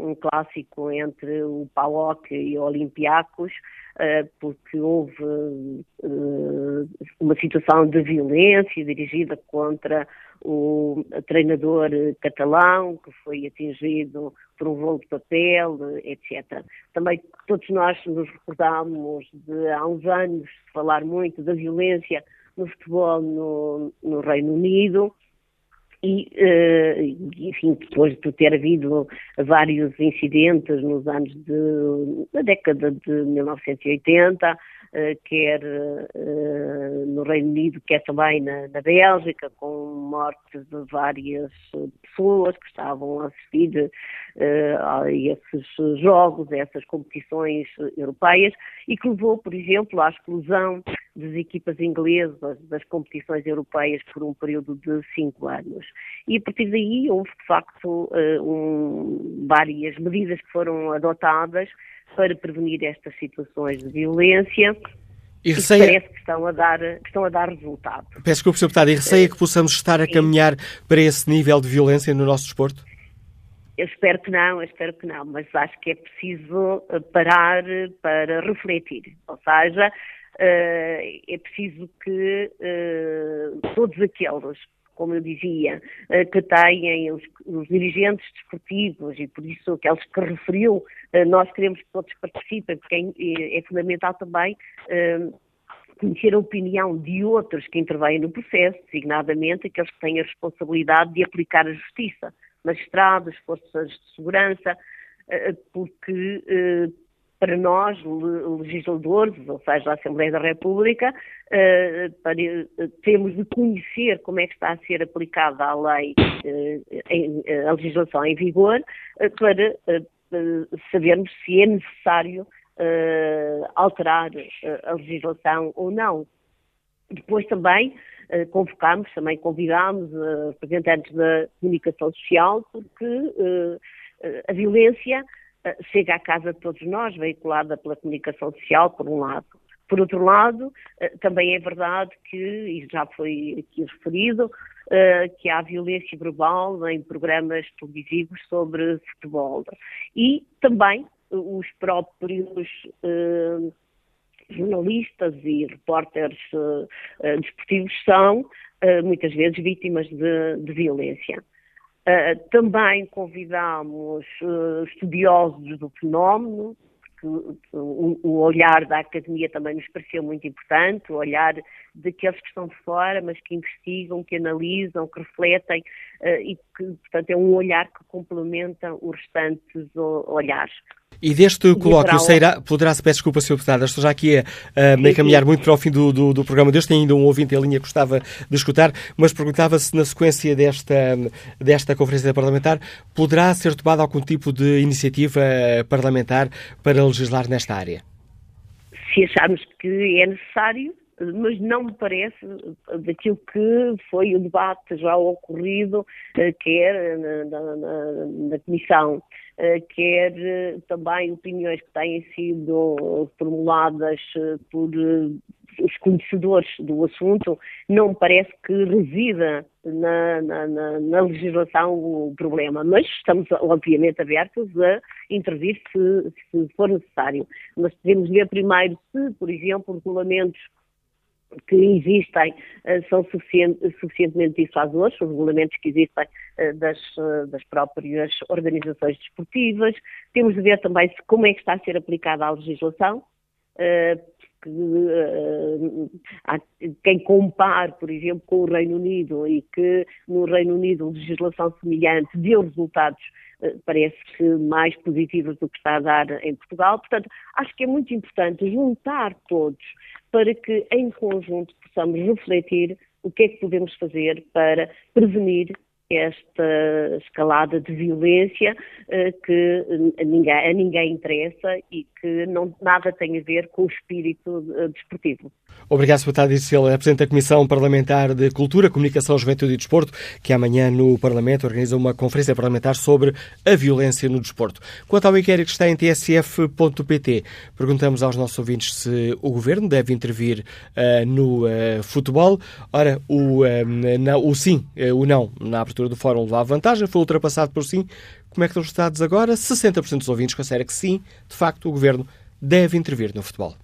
um clássico entre o PAOK e o Olympiacos, uh, porque houve uh, uma situação de violência dirigida contra o treinador catalão, que foi atingido por um voo de papel, etc. Também todos nós nos recordamos de há uns anos falar muito da violência no futebol no, no Reino Unido, e, uh, enfim, depois de ter havido vários incidentes nos anos de, na década de 1980, uh, eh, quer uh, no Reino Unido, quer também na, na, Bélgica, com mortes de várias pessoas que estavam a assistir a esses jogos, a essas competições europeias, e que levou, por exemplo, à explosão das equipas inglesas das competições europeias por um período de cinco anos. E a partir daí houve, de facto, eh, um, várias medidas que foram adotadas para prevenir estas situações de violência. E, receia... e parece que estão, a dar, estão a dar resultado. Peço desculpa, Sr. Deputado, e receia que possamos estar a caminhar para esse nível de violência no nosso desporto? Eu espero que não, eu espero que não, mas acho que é preciso eh, parar para refletir. Ou seja, uh, é preciso que todos aqueles, como eu dizia, uh, que têm os, os, dirigentes desportivos e por isso aqueles que referiu, nós queremos que todos participem, porque é, é fundamental também conhecer a opinião de outros que intervêm no processo, designadamente aqueles que têm a responsabilidade de aplicar a justiça. magistrados, forças de segurança, porque para nós, legisladores, ou seja, a Assembleia da República, temos de conhecer como é que está a ser aplicada a lei, a legislação em vigor, para sabermos se é necessário alterar a legislação ou não. Depois também convocámos, também convidámos representantes da comunicação social, porque a violência chega à casa de todos nós, veiculada pela comunicação social, por um lado. Por outro lado, também é verdade que, e já foi aqui referido, que há violência verbal em programas televisivos sobre futebol. E também os próprios jornalistas e repórteres desportivos são muitas vezes vítimas de, de violência. Também convidamos estudiosos do fenómeno, porque o, o, olhar da academia também nos pareceu muito importante, o olhar daqueles que estão de fora, mas que investigam, que analisam, que refletem, e que, portanto, é um olhar que complementa os restantes olhares. E deste colóquio sairá, poderá-se, peço desculpa, Sr. Deputado, estou já aqui a, a me caminhar muito para o fim do, do, do programa de hoje, tem ainda um ouvinte em linha que gostava de escutar, mas perguntava-se, na sequência desta, desta conferência parlamentar, poderá ser tomada algum tipo de iniciativa parlamentar para legislar nesta área? Se acharmos que é necessário, mas não me parece daquilo que foi o debate já ocorrido, eh, quer na, na, na Comissão eh, quer eh, também opiniões que têm sido formuladas eh, por os conhecedores do assunto, não me parece que resida na, na, na, na, legislação o problema, mas estamos obviamente abertos a intervir se, se for necessário. Mas devemos ver primeiro se, por exemplo, regulamentos que existem eh, são suficientemente dissuasores, os regulamentos que existem eh, das, eh, das próprias organizações desportivas. Temos de ver também como é que está a ser aplicada a legislação, que, há quem compare, por exemplo, com o Reino Unido e que no Reino Unido legislação semelhante deu resultados parece que mais positivos do que está a dar em Portugal. Portanto, acho que é muito importante juntar todos para que, em conjunto, possamos refletir o que é que podemos fazer para prevenir esta escalada de violência uh, que a ninguém, a ninguém, interessa e que não, nada tem a ver com o espírito uh, desportivo. Obrigado. Deputado Isel, Presidente da Comissão Parlamentar de Cultura, Comunicação, Juventude e Desporto, que amanhã no Parlamento organiza uma conferência parlamentar sobre a violência no desporto. Quanto ao inquérito que está em tsf.pt, perguntamos aos nossos ouvintes se o Governo deve intervir uh, no futebol. Ora, o, não, o sim, o não, na abertura abertura do fórum levava vantagem, foi ultrapassado por sim. Como é que estão os resultados agora? 60% dos ouvintes consideram que sim, de facto, o governo deve intervir no futebol.